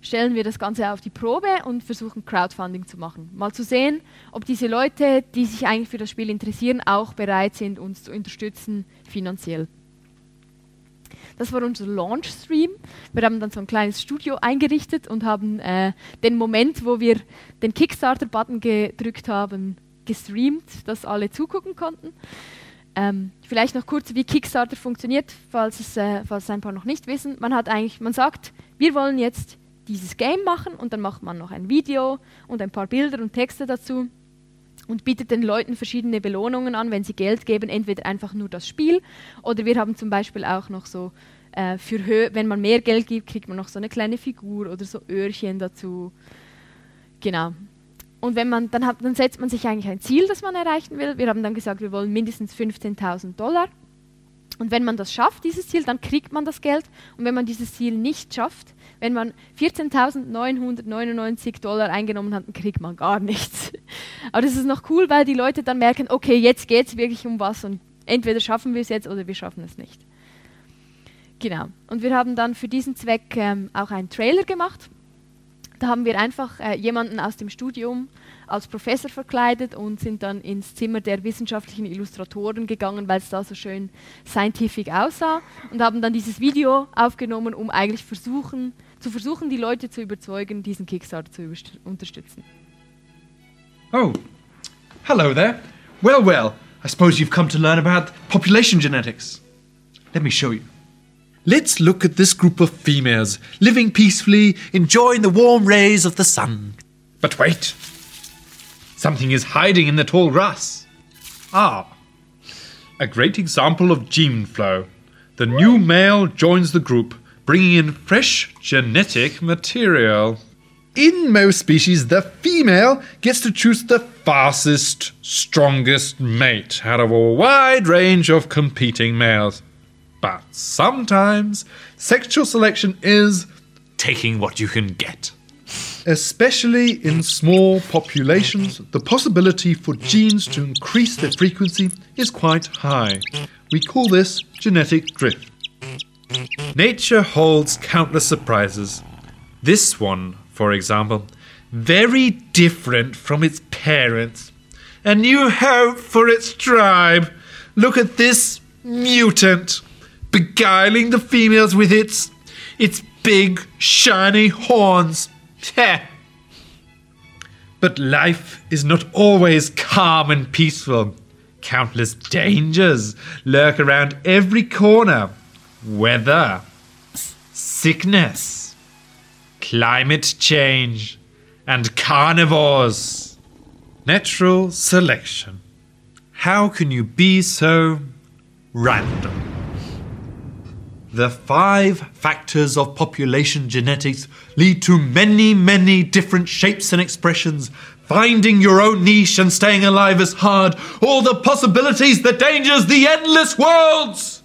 stellen wir das Ganze auf die Probe und versuchen Crowdfunding zu machen. Mal zu sehen, ob diese Leute, die sich eigentlich für das Spiel interessieren, auch bereit sind, uns zu unterstützen finanziell. Das war unser Launch-Stream. Wir haben dann so ein kleines Studio eingerichtet und haben äh, den Moment, wo wir den Kickstarter-Button gedrückt haben, gestreamt, dass alle zugucken konnten. Ähm, vielleicht noch kurz, wie Kickstarter funktioniert, falls es, äh, falls ein paar noch nicht wissen. Man hat eigentlich, man sagt, wir wollen jetzt dieses Game machen und dann macht man noch ein Video und ein paar Bilder und Texte dazu und bietet den Leuten verschiedene Belohnungen an, wenn sie Geld geben, entweder einfach nur das Spiel oder wir haben zum Beispiel auch noch so äh, für Hö wenn man mehr Geld gibt, kriegt man noch so eine kleine Figur oder so Öhrchen dazu. Genau. Und wenn man, dann, hat, dann setzt man sich eigentlich ein Ziel, das man erreichen will. Wir haben dann gesagt, wir wollen mindestens 15.000 Dollar. Und wenn man das schafft, dieses Ziel, dann kriegt man das Geld. Und wenn man dieses Ziel nicht schafft, wenn man 14.999 Dollar eingenommen hat, dann kriegt man gar nichts. Aber das ist noch cool, weil die Leute dann merken, okay, jetzt geht es wirklich um was und entweder schaffen wir es jetzt oder wir schaffen es nicht. Genau. Und wir haben dann für diesen Zweck ähm, auch einen Trailer gemacht. Da haben wir einfach äh, jemanden aus dem Studium als Professor verkleidet und sind dann ins Zimmer der wissenschaftlichen Illustratoren gegangen, weil es da so schön scientific aussah und haben dann dieses Video aufgenommen, um eigentlich versuchen, zu versuchen, die Leute zu überzeugen, diesen Kickstarter zu unterstützen. Oh, hello there. Well, well, I suppose you've come to learn about population genetics. Let me show you. Let's look at this group of females living peacefully, enjoying the warm rays of the sun. But wait! Something is hiding in the tall grass. Ah, a great example of gene flow. The new male joins the group, bringing in fresh genetic material. In most species, the female gets to choose the fastest, strongest mate out of a wide range of competing males. But sometimes sexual selection is taking what you can get. Especially in small populations, the possibility for genes to increase their frequency is quite high. We call this genetic drift. Nature holds countless surprises. This one, for example, very different from its parents. A new hope for its tribe. Look at this mutant, beguiling the females with its its big shiny horns. Heh. But life is not always calm and peaceful. Countless dangers lurk around every corner. Weather, sickness, climate change, and carnivores. Natural selection. How can you be so random? The five factors of population genetics lead to many, many different shapes and expressions. Finding your own niche and staying alive is hard. All the possibilities, the dangers, the endless worlds!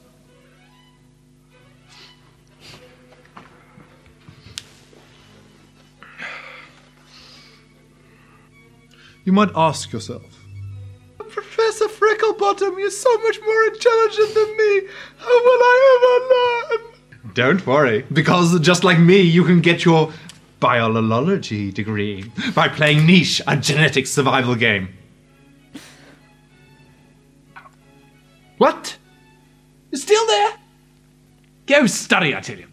You might ask yourself, Professor Frecklebottom, you're so much more intelligent than me. How will I ever learn? Don't worry, because just like me, you can get your biology degree by playing Niche, a genetic survival game. What? You're still there? Go study, I tell you.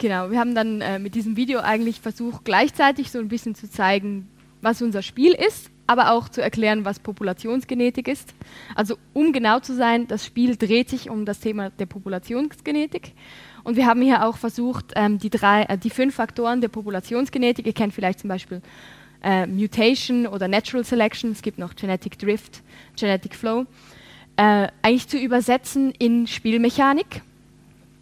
Genau, wir haben dann äh, mit diesem Video eigentlich versucht, gleichzeitig so ein bisschen zu zeigen, was unser Spiel ist, aber auch zu erklären, was Populationsgenetik ist. Also um genau zu sein, das Spiel dreht sich um das Thema der Populationsgenetik. Und wir haben hier auch versucht, ähm, die, drei, äh, die fünf Faktoren der Populationsgenetik, ihr kennt vielleicht zum Beispiel äh, Mutation oder Natural Selection, es gibt noch Genetic Drift, Genetic Flow, äh, eigentlich zu übersetzen in Spielmechanik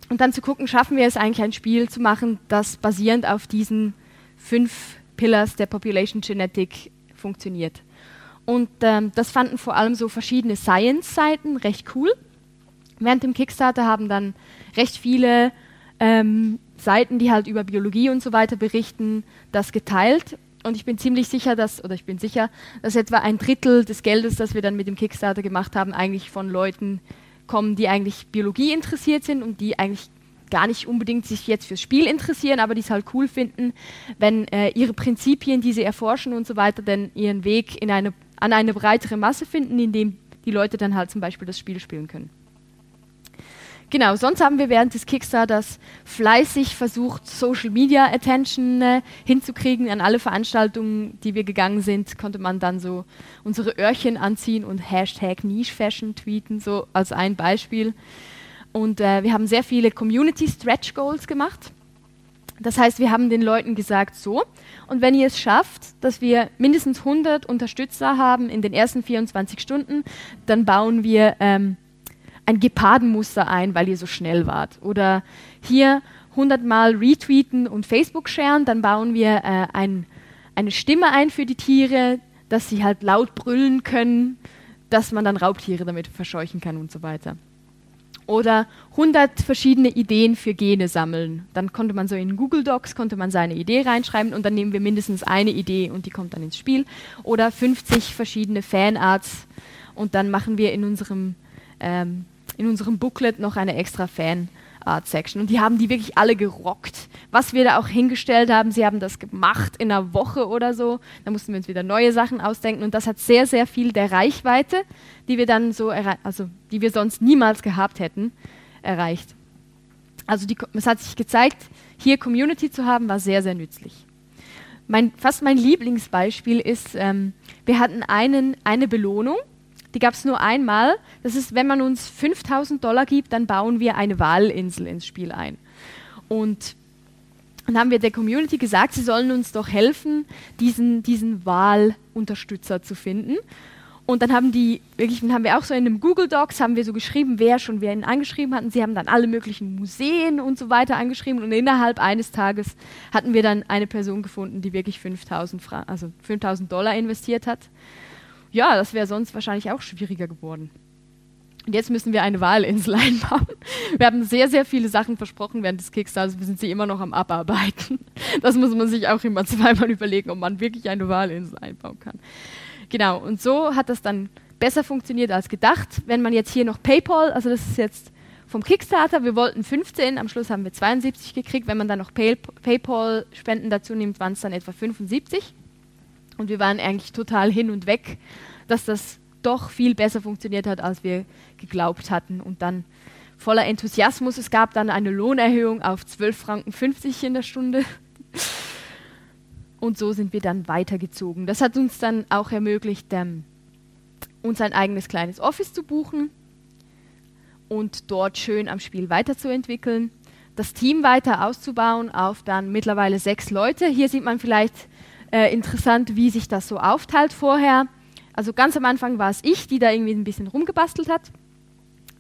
und dann zu gucken, schaffen wir es eigentlich ein Spiel zu machen, das basierend auf diesen fünf Pillars der Population Genetic funktioniert. Und ähm, das fanden vor allem so verschiedene Science-Seiten recht cool. Während dem Kickstarter haben dann recht viele ähm, Seiten, die halt über Biologie und so weiter berichten, das geteilt. Und ich bin ziemlich sicher, dass, oder ich bin sicher, dass etwa ein Drittel des Geldes, das wir dann mit dem Kickstarter gemacht haben, eigentlich von Leuten kommen, die eigentlich Biologie interessiert sind und die eigentlich gar nicht unbedingt sich jetzt fürs Spiel interessieren, aber die es halt cool finden, wenn äh, ihre Prinzipien, die sie erforschen und so weiter, dann ihren Weg in eine, an eine breitere Masse finden, indem die Leute dann halt zum Beispiel das Spiel spielen können. Genau, sonst haben wir während des Kickstarters fleißig versucht, Social Media Attention äh, hinzukriegen. An alle Veranstaltungen, die wir gegangen sind, konnte man dann so unsere Öhrchen anziehen und Hashtag Niche Fashion tweeten, so als ein Beispiel. Und äh, wir haben sehr viele Community Stretch Goals gemacht. Das heißt, wir haben den Leuten gesagt, so, und wenn ihr es schafft, dass wir mindestens 100 Unterstützer haben in den ersten 24 Stunden, dann bauen wir ähm, ein Gepardenmuster ein, weil ihr so schnell wart. Oder hier 100 Mal retweeten und Facebook sharen, dann bauen wir äh, ein, eine Stimme ein für die Tiere, dass sie halt laut brüllen können, dass man dann Raubtiere damit verscheuchen kann und so weiter. Oder 100 verschiedene Ideen für Gene sammeln. Dann konnte man so in Google Docs, konnte man seine Idee reinschreiben und dann nehmen wir mindestens eine Idee und die kommt dann ins Spiel. Oder 50 verschiedene Fanarts und dann machen wir in unserem ähm, in unserem Booklet noch eine extra Fan Art Section und die haben die wirklich alle gerockt. Was wir da auch hingestellt haben, sie haben das gemacht in einer Woche oder so. Da mussten wir uns wieder neue Sachen ausdenken und das hat sehr sehr viel der Reichweite, die wir dann so also die wir sonst niemals gehabt hätten, erreicht. Also die, es hat sich gezeigt, hier Community zu haben, war sehr sehr nützlich. Mein, fast mein Lieblingsbeispiel ist, ähm, wir hatten einen, eine Belohnung, die gab es nur einmal. Das ist, wenn man uns 5000 Dollar gibt, dann bauen wir eine Wahlinsel ins Spiel ein. Und dann haben wir der Community gesagt, sie sollen uns doch helfen, diesen, diesen Wahlunterstützer zu finden. Und dann haben die, wirklich, haben wir auch so in einem Google Docs, haben wir so geschrieben, wer schon wer ihn angeschrieben hat. Und sie haben dann alle möglichen Museen und so weiter angeschrieben. Und innerhalb eines Tages hatten wir dann eine Person gefunden, die wirklich 5000 also 5000 Dollar investiert hat. Ja, das wäre sonst wahrscheinlich auch schwieriger geworden. Und jetzt müssen wir eine Wahlinsel einbauen. Wir haben sehr, sehr viele Sachen versprochen während des Kickstarters. Wir sind sie immer noch am Abarbeiten. Das muss man sich auch immer zweimal überlegen, ob man wirklich eine Wahlinsel einbauen kann. Genau, und so hat das dann besser funktioniert als gedacht. Wenn man jetzt hier noch PayPal, also das ist jetzt vom Kickstarter, wir wollten 15, am Schluss haben wir 72 gekriegt. Wenn man dann noch Pay PayPal-Spenden dazu nimmt, waren es dann etwa 75. Und wir waren eigentlich total hin und weg, dass das doch viel besser funktioniert hat, als wir geglaubt hatten. Und dann voller Enthusiasmus, es gab dann eine Lohnerhöhung auf 12,50 Franken in der Stunde. Und so sind wir dann weitergezogen. Das hat uns dann auch ermöglicht, ähm, uns ein eigenes kleines Office zu buchen und dort schön am Spiel weiterzuentwickeln. Das Team weiter auszubauen auf dann mittlerweile sechs Leute. Hier sieht man vielleicht äh, interessant, wie sich das so aufteilt vorher. Also ganz am Anfang war es ich, die da irgendwie ein bisschen rumgebastelt hat.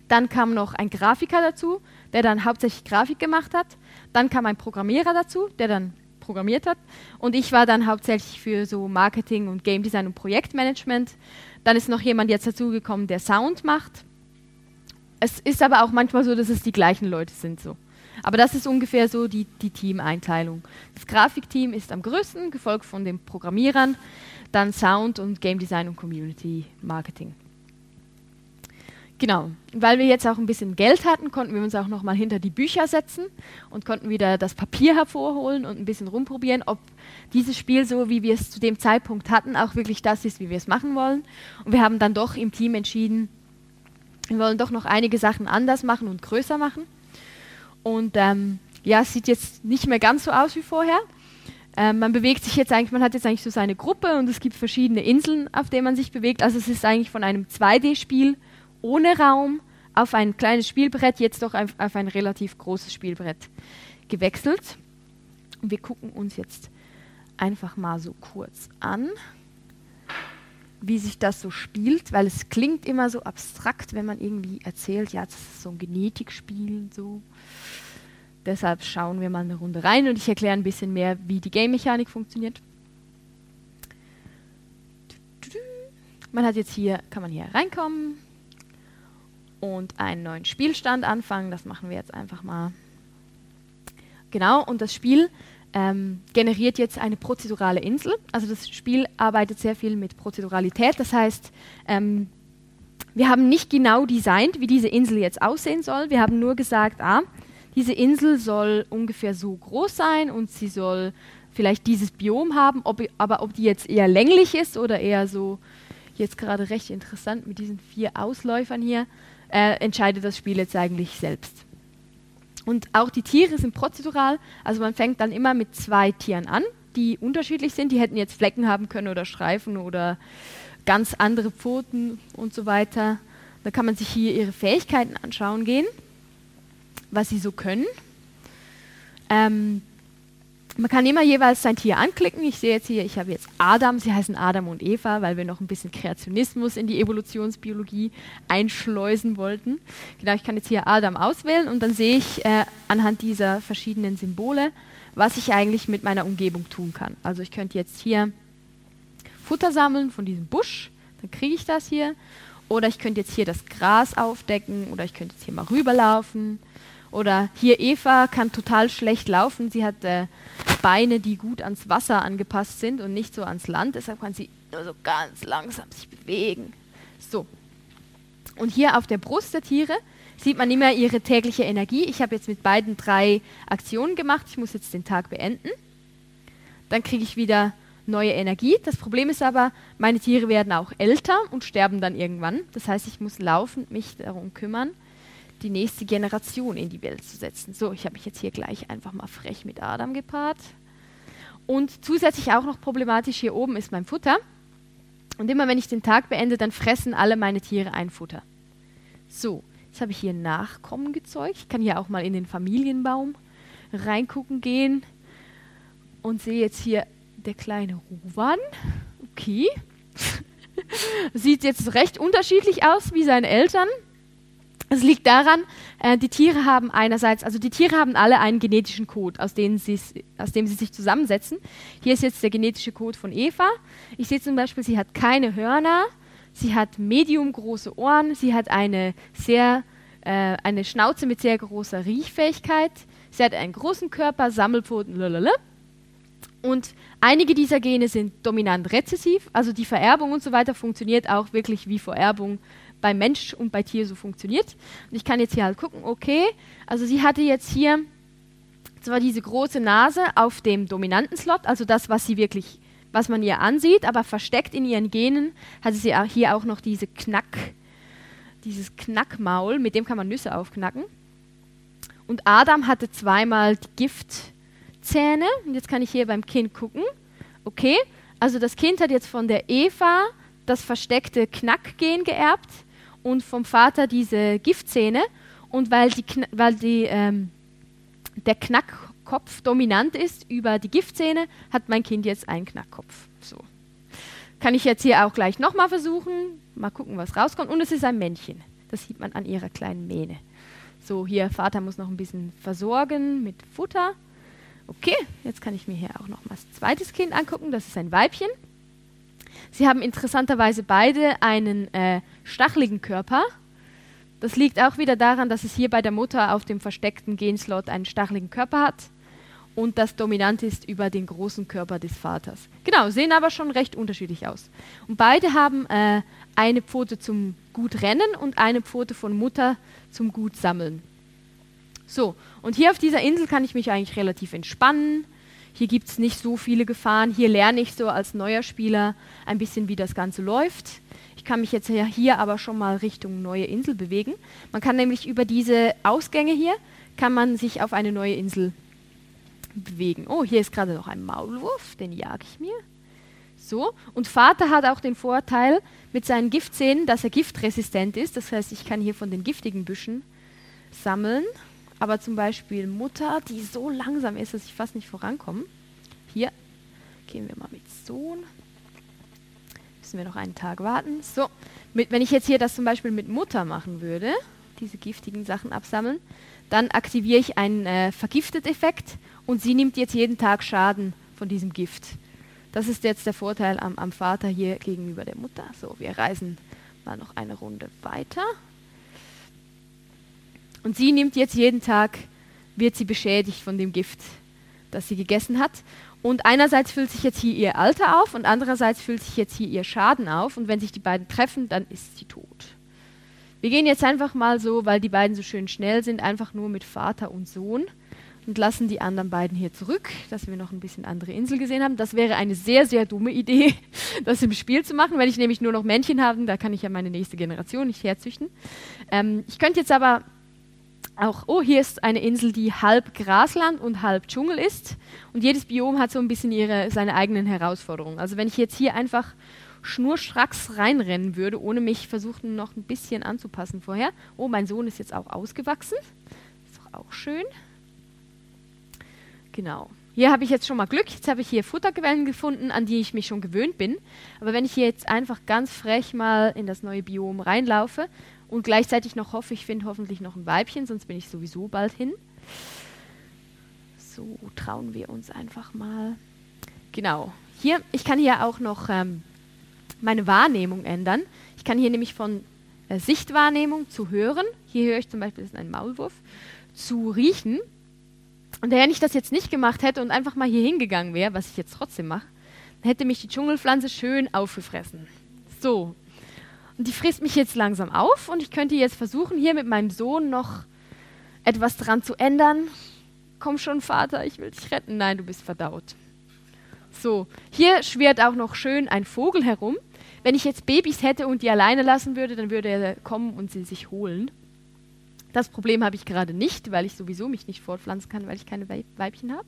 Dann kam noch ein Grafiker dazu, der dann hauptsächlich Grafik gemacht hat. Dann kam ein Programmierer dazu, der dann programmiert hat. Und ich war dann hauptsächlich für so Marketing und Game Design und Projektmanagement. Dann ist noch jemand jetzt dazugekommen, der Sound macht. Es ist aber auch manchmal so, dass es die gleichen Leute sind so. Aber das ist ungefähr so die, die Teameinteilung. Das Grafikteam ist am größten, gefolgt von den Programmierern, dann Sound und Game Design und Community Marketing. Genau, weil wir jetzt auch ein bisschen Geld hatten, konnten wir uns auch noch mal hinter die Bücher setzen und konnten wieder das Papier hervorholen und ein bisschen rumprobieren, ob dieses Spiel so, wie wir es zu dem Zeitpunkt hatten, auch wirklich das ist, wie wir es machen wollen. Und wir haben dann doch im Team entschieden, wir wollen doch noch einige Sachen anders machen und größer machen. Und ähm, ja, sieht jetzt nicht mehr ganz so aus wie vorher. Ähm, man bewegt sich jetzt eigentlich, man hat jetzt eigentlich so seine Gruppe und es gibt verschiedene Inseln, auf denen man sich bewegt. Also es ist eigentlich von einem 2D-Spiel ohne Raum auf ein kleines Spielbrett, jetzt doch auf, auf ein relativ großes Spielbrett gewechselt. Und wir gucken uns jetzt einfach mal so kurz an, wie sich das so spielt, weil es klingt immer so abstrakt, wenn man irgendwie erzählt, ja, das ist so ein Genetikspiel, so. Deshalb schauen wir mal eine Runde rein und ich erkläre ein bisschen mehr, wie die Game-Mechanik funktioniert. Man hat jetzt hier, kann man hier reinkommen, und einen neuen Spielstand anfangen. Das machen wir jetzt einfach mal. Genau, und das Spiel ähm, generiert jetzt eine prozedurale Insel. Also das Spiel arbeitet sehr viel mit Prozeduralität. Das heißt, ähm, wir haben nicht genau designt, wie diese Insel jetzt aussehen soll. Wir haben nur gesagt, ah, diese Insel soll ungefähr so groß sein und sie soll vielleicht dieses Biom haben, ob, aber ob die jetzt eher länglich ist oder eher so, jetzt gerade recht interessant mit diesen vier Ausläufern hier, äh, entscheidet das Spiel jetzt eigentlich selbst. Und auch die Tiere sind prozedural, also man fängt dann immer mit zwei Tieren an, die unterschiedlich sind. Die hätten jetzt Flecken haben können oder Streifen oder ganz andere Pfoten und so weiter. Da kann man sich hier ihre Fähigkeiten anschauen gehen, was sie so können. Ähm, man kann immer jeweils sein Tier anklicken. Ich sehe jetzt hier, ich habe jetzt Adam, sie heißen Adam und Eva, weil wir noch ein bisschen Kreationismus in die Evolutionsbiologie einschleusen wollten. Genau, ich kann jetzt hier Adam auswählen und dann sehe ich äh, anhand dieser verschiedenen Symbole, was ich eigentlich mit meiner Umgebung tun kann. Also ich könnte jetzt hier Futter sammeln von diesem Busch, dann kriege ich das hier. Oder ich könnte jetzt hier das Gras aufdecken oder ich könnte jetzt hier mal rüberlaufen. Oder hier Eva kann total schlecht laufen. Sie hat äh, Beine, die gut ans Wasser angepasst sind und nicht so ans Land. Deshalb kann sie nur so ganz langsam sich bewegen. So. Und hier auf der Brust der Tiere sieht man immer ihre tägliche Energie. Ich habe jetzt mit beiden drei Aktionen gemacht. Ich muss jetzt den Tag beenden. Dann kriege ich wieder neue Energie. Das Problem ist aber, meine Tiere werden auch älter und sterben dann irgendwann. Das heißt, ich muss laufend mich darum kümmern, die nächste Generation in die Welt zu setzen. So, ich habe mich jetzt hier gleich einfach mal frech mit Adam gepaart. Und zusätzlich auch noch problematisch hier oben ist mein Futter. Und immer wenn ich den Tag beende, dann fressen alle meine Tiere ein Futter. So, jetzt habe ich hier Nachkommen gezeugt. Ich kann hier auch mal in den Familienbaum reingucken gehen und sehe jetzt hier der kleine Ruwan. Okay. Sieht jetzt recht unterschiedlich aus wie seine Eltern. Es liegt daran, äh, die Tiere haben einerseits, also die Tiere haben alle einen genetischen Code, aus, dem sie sich zusammensetzen. Hier ist jetzt der genetische Code von Eva. Ich sehe zum Beispiel, sie hat keine Hörner, sie hat medium große Ohren, sie hat eine sehr äh, eine Schnauze mit sehr großer Riechfähigkeit, sie hat einen großen Körper, Sammelpfoten, lalala. Und einige dieser Gene sind dominant rezessiv, also die Vererbung und so weiter funktioniert auch wirklich wie Vererbung bei Mensch und bei Tier so funktioniert. Und ich kann jetzt hier halt gucken, okay, also sie hatte jetzt hier zwar diese große Nase auf dem dominanten Slot, also das, was sie wirklich, was man ihr ansieht, aber versteckt in ihren Genen hatte sie hier auch noch diese Knack, dieses Knackmaul, mit dem kann man Nüsse aufknacken. Und Adam hatte zweimal die Giftzähne. Und jetzt kann ich hier beim Kind gucken. Okay, also das Kind hat jetzt von der Eva das versteckte Knackgen geerbt und vom Vater diese Giftzähne. Und weil, die, weil die, ähm, der Knackkopf dominant ist über die Giftzähne, hat mein Kind jetzt einen Knackkopf. So. Kann ich jetzt hier auch gleich nochmal versuchen. Mal gucken, was rauskommt. Und es ist ein Männchen. Das sieht man an ihrer kleinen Mähne. So, hier, Vater muss noch ein bisschen versorgen mit Futter. Okay, jetzt kann ich mir hier auch noch mal das zweites Kind angucken. Das ist ein Weibchen. Sie haben interessanterweise beide einen äh, stacheligen Körper. Das liegt auch wieder daran, dass es hier bei der Mutter auf dem versteckten Genslot einen stacheligen Körper hat und das dominant ist über den großen Körper des Vaters. Genau, sehen aber schon recht unterschiedlich aus. Und beide haben äh, eine Pfote zum gut rennen und eine Pfote von Mutter zum gut sammeln. So, und hier auf dieser Insel kann ich mich eigentlich relativ entspannen. Hier gibt es nicht so viele Gefahren. Hier lerne ich so als neuer Spieler ein bisschen, wie das Ganze läuft. Ich kann mich jetzt hier aber schon mal Richtung neue Insel bewegen. Man kann nämlich über diese Ausgänge hier, kann man sich auf eine neue Insel bewegen. Oh, hier ist gerade noch ein Maulwurf, den jage ich mir. So, und Vater hat auch den Vorteil mit seinen Giftzähnen, dass er giftresistent ist. Das heißt, ich kann hier von den giftigen Büschen sammeln aber zum Beispiel Mutter, die so langsam ist, dass ich fast nicht vorankomme. Hier gehen wir mal mit Sohn. Müssen wir noch einen Tag warten. So, mit, wenn ich jetzt hier das zum Beispiel mit Mutter machen würde, diese giftigen Sachen absammeln, dann aktiviere ich einen äh, Vergiftet-Effekt und sie nimmt jetzt jeden Tag Schaden von diesem Gift. Das ist jetzt der Vorteil am, am Vater hier gegenüber der Mutter. So, wir reisen mal noch eine Runde weiter. Und sie nimmt jetzt jeden Tag, wird sie beschädigt von dem Gift, das sie gegessen hat. Und einerseits füllt sich jetzt hier ihr Alter auf und andererseits füllt sich jetzt hier ihr Schaden auf. Und wenn sich die beiden treffen, dann ist sie tot. Wir gehen jetzt einfach mal so, weil die beiden so schön schnell sind, einfach nur mit Vater und Sohn und lassen die anderen beiden hier zurück, dass wir noch ein bisschen andere Insel gesehen haben. Das wäre eine sehr, sehr dumme Idee, das im Spiel zu machen. Wenn ich nämlich nur noch Männchen habe, da kann ich ja meine nächste Generation nicht herzüchten. Ähm, ich könnte jetzt aber auch, oh, hier ist eine Insel, die halb Grasland und halb Dschungel ist. Und jedes Biom hat so ein bisschen ihre, seine eigenen Herausforderungen. Also wenn ich jetzt hier einfach schnurstracks reinrennen würde, ohne mich versuchen noch ein bisschen anzupassen vorher. Oh, mein Sohn ist jetzt auch ausgewachsen. Ist doch auch schön. Genau. Hier habe ich jetzt schon mal Glück. Jetzt habe ich hier Futterquellen gefunden, an die ich mich schon gewöhnt bin. Aber wenn ich hier jetzt einfach ganz frech mal in das neue Biom reinlaufe und gleichzeitig noch hoffe, ich finde hoffentlich noch ein Weibchen, sonst bin ich sowieso bald hin. So trauen wir uns einfach mal. Genau. Hier, ich kann hier auch noch ähm, meine Wahrnehmung ändern. Ich kann hier nämlich von äh, Sichtwahrnehmung zu hören, hier höre ich zum Beispiel, das ist ein Maulwurf, zu riechen. Und wenn ich das jetzt nicht gemacht hätte und einfach mal hier hingegangen wäre, was ich jetzt trotzdem mache, dann hätte mich die Dschungelpflanze schön aufgefressen. So, die frisst mich jetzt langsam auf und ich könnte jetzt versuchen, hier mit meinem Sohn noch etwas dran zu ändern. Komm schon, Vater, ich will dich retten. Nein, du bist verdaut. So, hier schwirrt auch noch schön ein Vogel herum. Wenn ich jetzt Babys hätte und die alleine lassen würde, dann würde er kommen und sie sich holen. Das Problem habe ich gerade nicht, weil ich sowieso mich nicht fortpflanzen kann, weil ich keine Weibchen habe.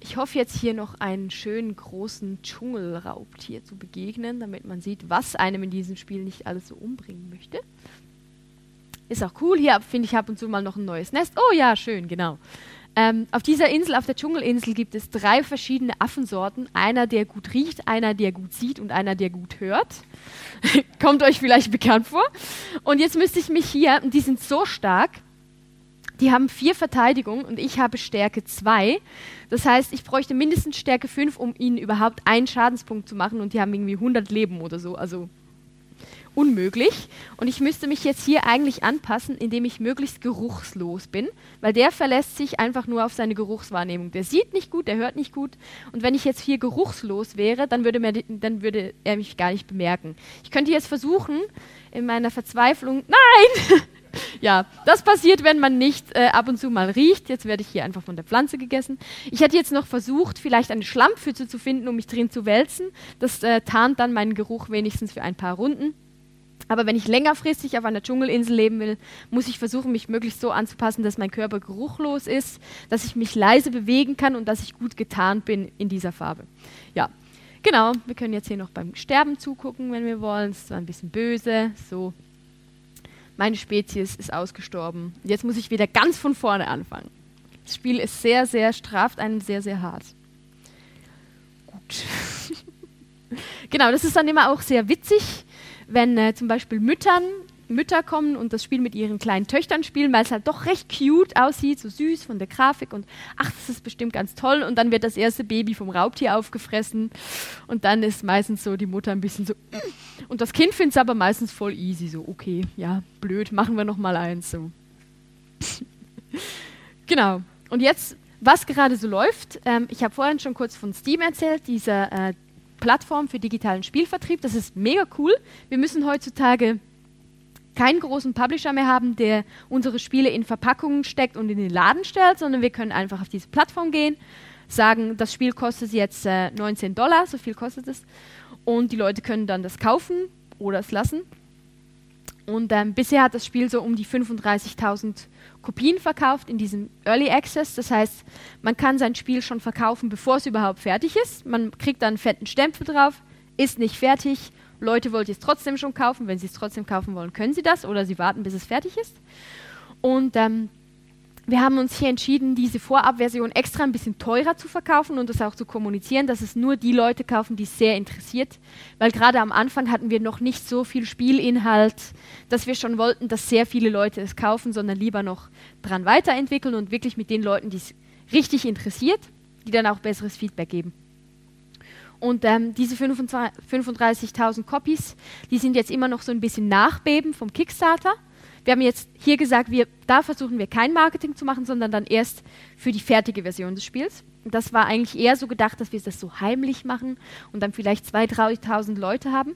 Ich hoffe jetzt hier noch einen schönen großen Dschungelraubtier zu begegnen, damit man sieht, was einem in diesem Spiel nicht alles so umbringen möchte. Ist auch cool. Hier finde ich ab und zu mal noch ein neues Nest. Oh ja, schön, genau. Ähm, auf dieser Insel, auf der Dschungelinsel, gibt es drei verschiedene Affensorten. Einer, der gut riecht, einer, der gut sieht und einer, der gut hört. Kommt euch vielleicht bekannt vor. Und jetzt müsste ich mich hier, und die sind so stark, die haben vier Verteidigung und ich habe Stärke 2. Das heißt, ich bräuchte mindestens Stärke 5, um ihnen überhaupt einen Schadenspunkt zu machen und die haben irgendwie 100 Leben oder so. Also unmöglich. Und ich müsste mich jetzt hier eigentlich anpassen, indem ich möglichst geruchslos bin, weil der verlässt sich einfach nur auf seine Geruchswahrnehmung. Der sieht nicht gut, der hört nicht gut. Und wenn ich jetzt hier geruchslos wäre, dann würde, mir, dann würde er mich gar nicht bemerken. Ich könnte jetzt versuchen, in meiner Verzweiflung, nein! ja, das passiert, wenn man nicht äh, ab und zu mal riecht. Jetzt werde ich hier einfach von der Pflanze gegessen. Ich hätte jetzt noch versucht, vielleicht eine Schlammpfütze zu finden, um mich drin zu wälzen. Das äh, tarnt dann meinen Geruch wenigstens für ein paar Runden. Aber wenn ich längerfristig auf einer Dschungelinsel leben will, muss ich versuchen, mich möglichst so anzupassen, dass mein Körper geruchlos ist, dass ich mich leise bewegen kann und dass ich gut getarnt bin in dieser Farbe. Ja, genau. Wir können jetzt hier noch beim Sterben zugucken, wenn wir wollen. Ist zwar ein bisschen böse. So, meine Spezies ist ausgestorben. Jetzt muss ich wieder ganz von vorne anfangen. Das Spiel ist sehr, sehr, straft einen sehr, sehr hart. Gut. genau, das ist dann immer auch sehr witzig, wenn äh, zum Beispiel Müttern, Mütter kommen und das Spiel mit ihren kleinen Töchtern spielen, weil es halt doch recht cute aussieht, so süß von der Grafik und ach, das ist bestimmt ganz toll und dann wird das erste Baby vom Raubtier aufgefressen und dann ist meistens so die Mutter ein bisschen so und das Kind findet es aber meistens voll easy, so okay, ja, blöd, machen wir noch mal eins so. genau. Und jetzt was gerade so läuft, ähm, ich habe vorhin schon kurz von Steam erzählt, dieser äh, Plattform für digitalen Spielvertrieb. Das ist mega cool. Wir müssen heutzutage keinen großen Publisher mehr haben, der unsere Spiele in Verpackungen steckt und in den Laden stellt, sondern wir können einfach auf diese Plattform gehen, sagen, das Spiel kostet jetzt äh, 19 Dollar, so viel kostet es, und die Leute können dann das kaufen oder es lassen. Und ähm, bisher hat das Spiel so um die 35.000 Kopien verkauft in diesem Early Access. Das heißt, man kann sein Spiel schon verkaufen, bevor es überhaupt fertig ist. Man kriegt dann einen fetten Stempel drauf, ist nicht fertig. Leute wollen es trotzdem schon kaufen. Wenn sie es trotzdem kaufen wollen, können sie das oder sie warten, bis es fertig ist. Und ähm, wir haben uns hier entschieden, diese Vorabversion extra ein bisschen teurer zu verkaufen und das auch zu kommunizieren, dass es nur die Leute kaufen, die es sehr interessiert. Weil gerade am Anfang hatten wir noch nicht so viel Spielinhalt, dass wir schon wollten, dass sehr viele Leute es kaufen, sondern lieber noch dran weiterentwickeln und wirklich mit den Leuten, die es richtig interessiert, die dann auch besseres Feedback geben. Und ähm, diese 35.000 Copies, die sind jetzt immer noch so ein bisschen Nachbeben vom Kickstarter. Wir haben jetzt hier gesagt, wir, da versuchen wir kein Marketing zu machen, sondern dann erst für die fertige Version des Spiels. Und das war eigentlich eher so gedacht, dass wir das so heimlich machen und dann vielleicht 2.000, 3.000 Leute haben.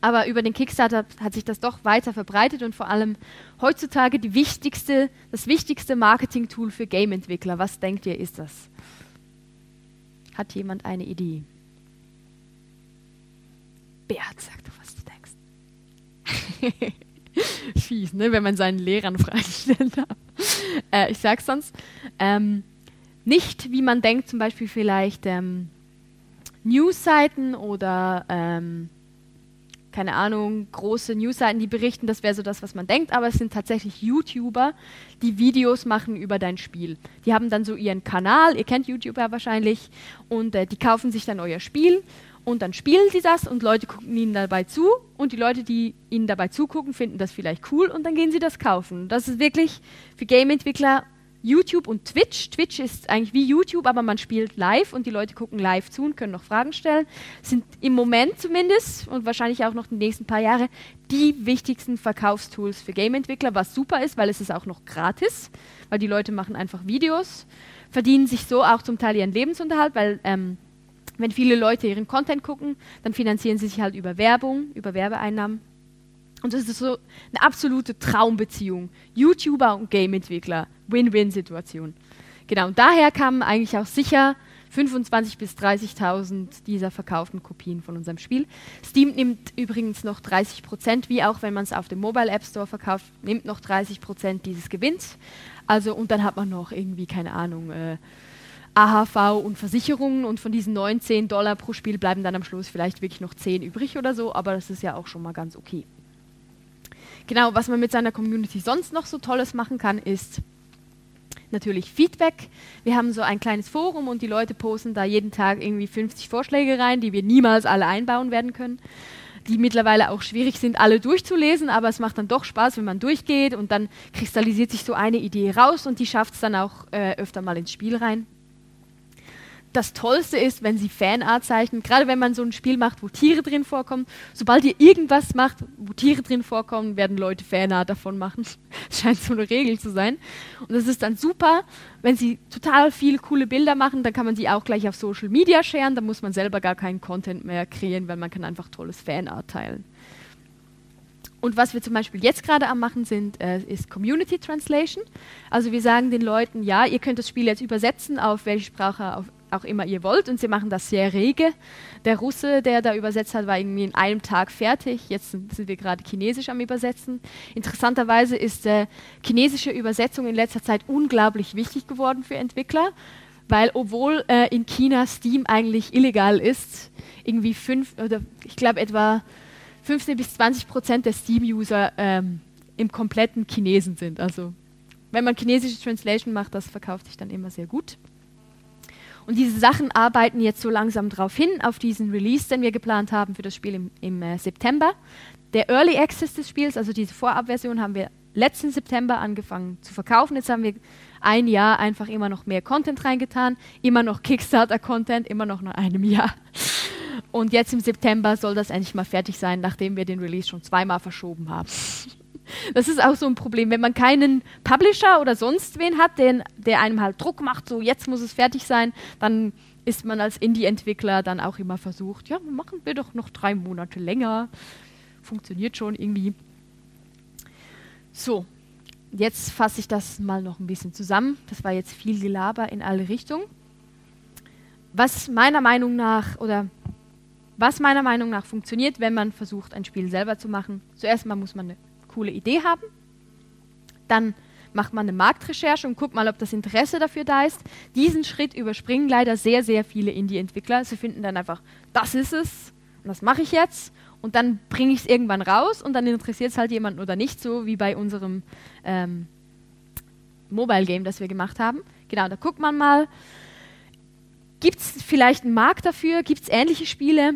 Aber über den Kickstarter hat sich das doch weiter verbreitet und vor allem heutzutage wichtigste, das wichtigste Marketing-Tool für Game-Entwickler. Was denkt ihr, ist das? Hat jemand eine Idee? Beat, sag doch, was du denkst. fies, ne, wenn man seinen Lehrern Fragen stellen darf. Äh, ich sag's sonst. Ähm, nicht, wie man denkt, zum Beispiel vielleicht ähm, Newsseiten oder ähm, keine Ahnung, große Newsseiten, die berichten, das wäre so das, was man denkt, aber es sind tatsächlich YouTuber, die Videos machen über dein Spiel. Die haben dann so ihren Kanal, ihr kennt YouTuber wahrscheinlich, und äh, die kaufen sich dann euer Spiel und dann spielen sie das und Leute gucken ihnen dabei zu und die Leute, die ihnen dabei zugucken, finden das vielleicht cool und dann gehen sie das kaufen. Das ist wirklich für Game-Entwickler YouTube und Twitch. Twitch ist eigentlich wie YouTube, aber man spielt live und die Leute gucken live zu und können noch Fragen stellen. Sind im Moment zumindest und wahrscheinlich auch noch die nächsten paar Jahre die wichtigsten Verkaufstools für Game-Entwickler, was super ist, weil es ist auch noch gratis, weil die Leute machen einfach Videos, verdienen sich so auch zum Teil ihren Lebensunterhalt, weil ähm, wenn viele Leute ihren Content gucken, dann finanzieren sie sich halt über Werbung, über Werbeeinnahmen. Und das ist so eine absolute Traumbeziehung. YouTuber und Game-Entwickler. Win-Win-Situation. Genau, und daher kamen eigentlich auch sicher 25.000 bis 30.000 dieser verkauften Kopien von unserem Spiel. Steam nimmt übrigens noch 30 Prozent, wie auch wenn man es auf dem Mobile App Store verkauft, nimmt noch 30 Prozent dieses Gewinns. Also, und dann hat man noch irgendwie, keine Ahnung, äh, AHV und Versicherungen und von diesen 19 Dollar pro Spiel bleiben dann am Schluss vielleicht wirklich noch 10 übrig oder so, aber das ist ja auch schon mal ganz okay. Genau, was man mit seiner Community sonst noch so Tolles machen kann, ist natürlich Feedback. Wir haben so ein kleines Forum und die Leute posten da jeden Tag irgendwie 50 Vorschläge rein, die wir niemals alle einbauen werden können die mittlerweile auch schwierig sind, alle durchzulesen, aber es macht dann doch Spaß, wenn man durchgeht und dann kristallisiert sich so eine Idee raus und die schafft es dann auch äh, öfter mal ins Spiel rein das Tollste ist, wenn sie Fanart zeichnen, gerade wenn man so ein Spiel macht, wo Tiere drin vorkommen. Sobald ihr irgendwas macht, wo Tiere drin vorkommen, werden Leute Fanart davon machen. Das scheint so eine Regel zu sein. Und das ist dann super, wenn sie total viele coole Bilder machen, dann kann man die auch gleich auf Social Media sharen, dann muss man selber gar keinen Content mehr kreieren, weil man kann einfach tolles Fanart teilen. Und was wir zum Beispiel jetzt gerade am machen sind, äh, ist Community Translation. Also wir sagen den Leuten, ja, ihr könnt das Spiel jetzt übersetzen auf welche Sprache auf auch immer ihr wollt und sie machen das sehr rege. Der Russe, der da übersetzt hat, war irgendwie in einem Tag fertig. Jetzt sind wir gerade Chinesisch am Übersetzen. Interessanterweise ist äh, chinesische Übersetzung in letzter Zeit unglaublich wichtig geworden für Entwickler, weil obwohl äh, in China Steam eigentlich illegal ist, irgendwie fünf oder ich glaube etwa 15 bis 20 Prozent der Steam-User ähm, im kompletten Chinesen sind. Also wenn man chinesische Translation macht, das verkauft sich dann immer sehr gut. Und diese Sachen arbeiten jetzt so langsam darauf hin, auf diesen Release, den wir geplant haben für das Spiel im, im äh, September. Der Early Access des Spiels, also diese Vorabversion, haben wir letzten September angefangen zu verkaufen. Jetzt haben wir ein Jahr einfach immer noch mehr Content reingetan, immer noch Kickstarter-Content, immer noch nach einem Jahr. Und jetzt im September soll das endlich mal fertig sein, nachdem wir den Release schon zweimal verschoben haben. Das ist auch so ein Problem, wenn man keinen Publisher oder sonst wen hat, den, der einem halt Druck macht, so jetzt muss es fertig sein, dann ist man als Indie-Entwickler dann auch immer versucht, ja, machen wir doch noch drei Monate länger. Funktioniert schon irgendwie. So, jetzt fasse ich das mal noch ein bisschen zusammen. Das war jetzt viel Gelaber in alle Richtungen. Was meiner Meinung nach oder was meiner Meinung nach funktioniert, wenn man versucht, ein Spiel selber zu machen. Zuerst mal muss man eine coole Idee haben. Dann macht man eine Marktrecherche und guckt mal, ob das Interesse dafür da ist. Diesen Schritt überspringen leider sehr, sehr viele Indie-Entwickler. Sie finden dann einfach, das ist es das mache ich jetzt und dann bringe ich es irgendwann raus und dann interessiert es halt jemanden oder nicht, so wie bei unserem ähm, Mobile Game, das wir gemacht haben. Genau, da guckt man mal, gibt es vielleicht einen Markt dafür, gibt es ähnliche Spiele,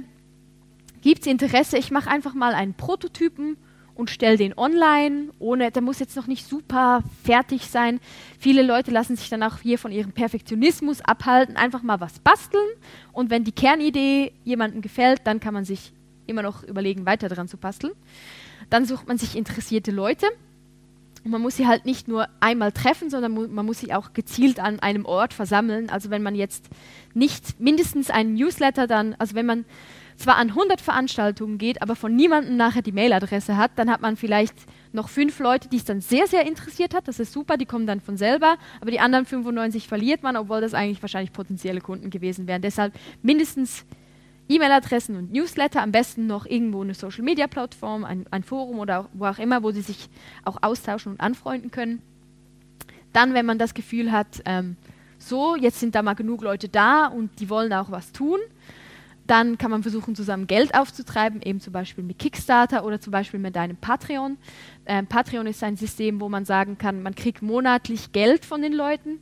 gibt es Interesse, ich mache einfach mal einen Prototypen und stelle den online, ohne, der muss jetzt noch nicht super fertig sein. Viele Leute lassen sich dann auch hier von ihrem Perfektionismus abhalten, einfach mal was basteln und wenn die Kernidee jemandem gefällt, dann kann man sich immer noch überlegen, weiter daran zu basteln. Dann sucht man sich interessierte Leute und man muss sie halt nicht nur einmal treffen, sondern mu man muss sie auch gezielt an einem Ort versammeln. Also wenn man jetzt nicht mindestens einen Newsletter dann, also wenn man zwar an 100 Veranstaltungen geht, aber von niemandem nachher die Mailadresse hat, dann hat man vielleicht noch fünf Leute, die es dann sehr, sehr interessiert hat. Das ist super, die kommen dann von selber. Aber die anderen 95 verliert man, obwohl das eigentlich wahrscheinlich potenzielle Kunden gewesen wären. Deshalb mindestens E-Mail-Adressen und Newsletter, am besten noch irgendwo eine Social-Media-Plattform, ein, ein, Forum oder auch, wo auch immer, wo sie sich auch austauschen und anfreunden können. Dann, wenn man das Gefühl hat, ähm, so, jetzt sind da mal genug Leute da und die wollen auch was tun, dann kann man versuchen, zusammen Geld aufzutreiben, eben zum Beispiel mit Kickstarter oder zum Beispiel mit einem Patreon. Ähm, Patreon ist ein System, wo man sagen kann, man kriegt monatlich Geld von den Leuten.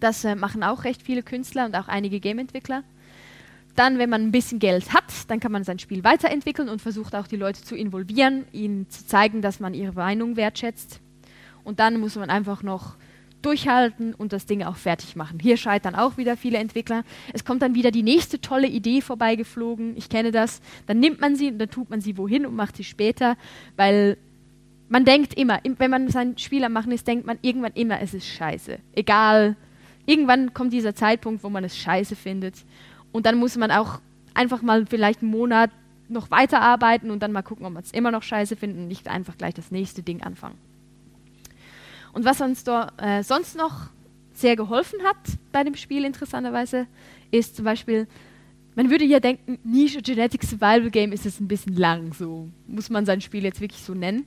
Das äh, machen auch recht viele Künstler und auch einige Gameentwickler. Dann, wenn man ein bisschen Geld hat, dann kann man sein Spiel weiterentwickeln und versucht auch die Leute zu involvieren, ihnen zu zeigen, dass man ihre Meinung wertschätzt. Und dann muss man einfach noch durchhalten und das Ding auch fertig machen. Hier scheitern auch wieder viele Entwickler. Es kommt dann wieder die nächste tolle Idee vorbeigeflogen. Ich kenne das. Dann nimmt man sie und dann tut man sie wohin und macht sie später, weil man denkt immer, wenn man sein Spiel am Machen ist, denkt man irgendwann immer, es ist scheiße. Egal. Irgendwann kommt dieser Zeitpunkt, wo man es scheiße findet. Und dann muss man auch einfach mal vielleicht einen Monat noch weiterarbeiten und dann mal gucken, ob man es immer noch scheiße findet und nicht einfach gleich das nächste Ding anfangen. Und was uns da äh, sonst noch sehr geholfen hat bei dem Spiel, interessanterweise, ist zum Beispiel, man würde ja denken, Nische Genetic Survival Game ist es ein bisschen lang, so muss man sein Spiel jetzt wirklich so nennen.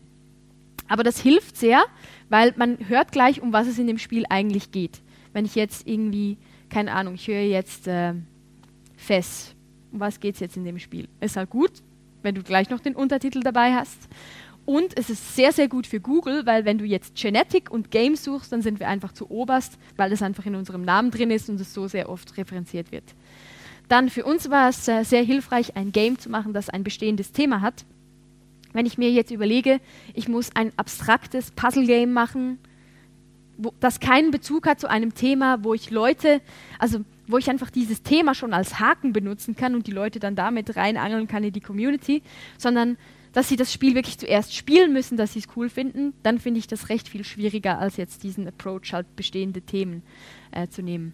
Aber das hilft sehr, weil man hört gleich, um was es in dem Spiel eigentlich geht. Wenn ich jetzt irgendwie keine Ahnung, ich höre jetzt äh, Fess. Um was geht es jetzt in dem Spiel? Ist halt gut, wenn du gleich noch den Untertitel dabei hast. Und es ist sehr, sehr gut für Google, weil wenn du jetzt Genetic und Game suchst, dann sind wir einfach zu oberst, weil das einfach in unserem Namen drin ist und es so sehr oft referenziert wird. Dann für uns war es äh, sehr hilfreich, ein Game zu machen, das ein bestehendes Thema hat. Wenn ich mir jetzt überlege, ich muss ein abstraktes Puzzle-Game machen, wo, das keinen Bezug hat zu einem Thema, wo ich Leute, also wo ich einfach dieses Thema schon als Haken benutzen kann und die Leute dann damit reinangeln kann in die Community, sondern dass sie das Spiel wirklich zuerst spielen müssen, dass sie es cool finden, dann finde ich das recht viel schwieriger, als jetzt diesen Approach halt bestehende Themen äh, zu nehmen.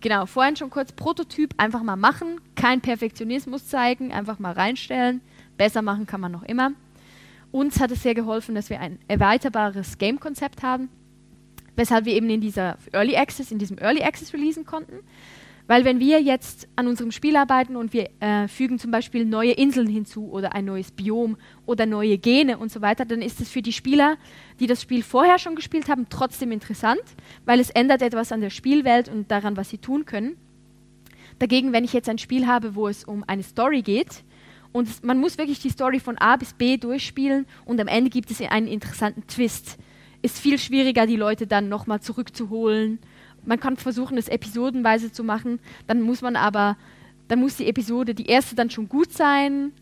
Genau, vorhin schon kurz Prototyp, einfach mal machen, kein Perfektionismus zeigen, einfach mal reinstellen. Besser machen kann man noch immer. Uns hat es sehr geholfen, dass wir ein erweiterbares Game-Konzept haben, weshalb wir eben in dieser Early Access, in diesem Early Access releasen konnten. Weil wenn wir jetzt an unserem Spiel arbeiten und wir äh, fügen zum Beispiel neue Inseln hinzu oder ein neues Biom oder neue Gene und so weiter, dann ist es für die Spieler, die das Spiel vorher schon gespielt haben, trotzdem interessant, weil es ändert etwas an der Spielwelt und daran, was sie tun können. Dagegen, wenn ich jetzt ein Spiel habe, wo es um eine Story geht und man muss wirklich die Story von A bis B durchspielen und am Ende gibt es einen interessanten Twist, ist viel schwieriger, die Leute dann nochmal zurückzuholen man kann versuchen, es episodenweise zu machen, dann muss man aber, dann muss die Episode, die erste dann schon gut sein,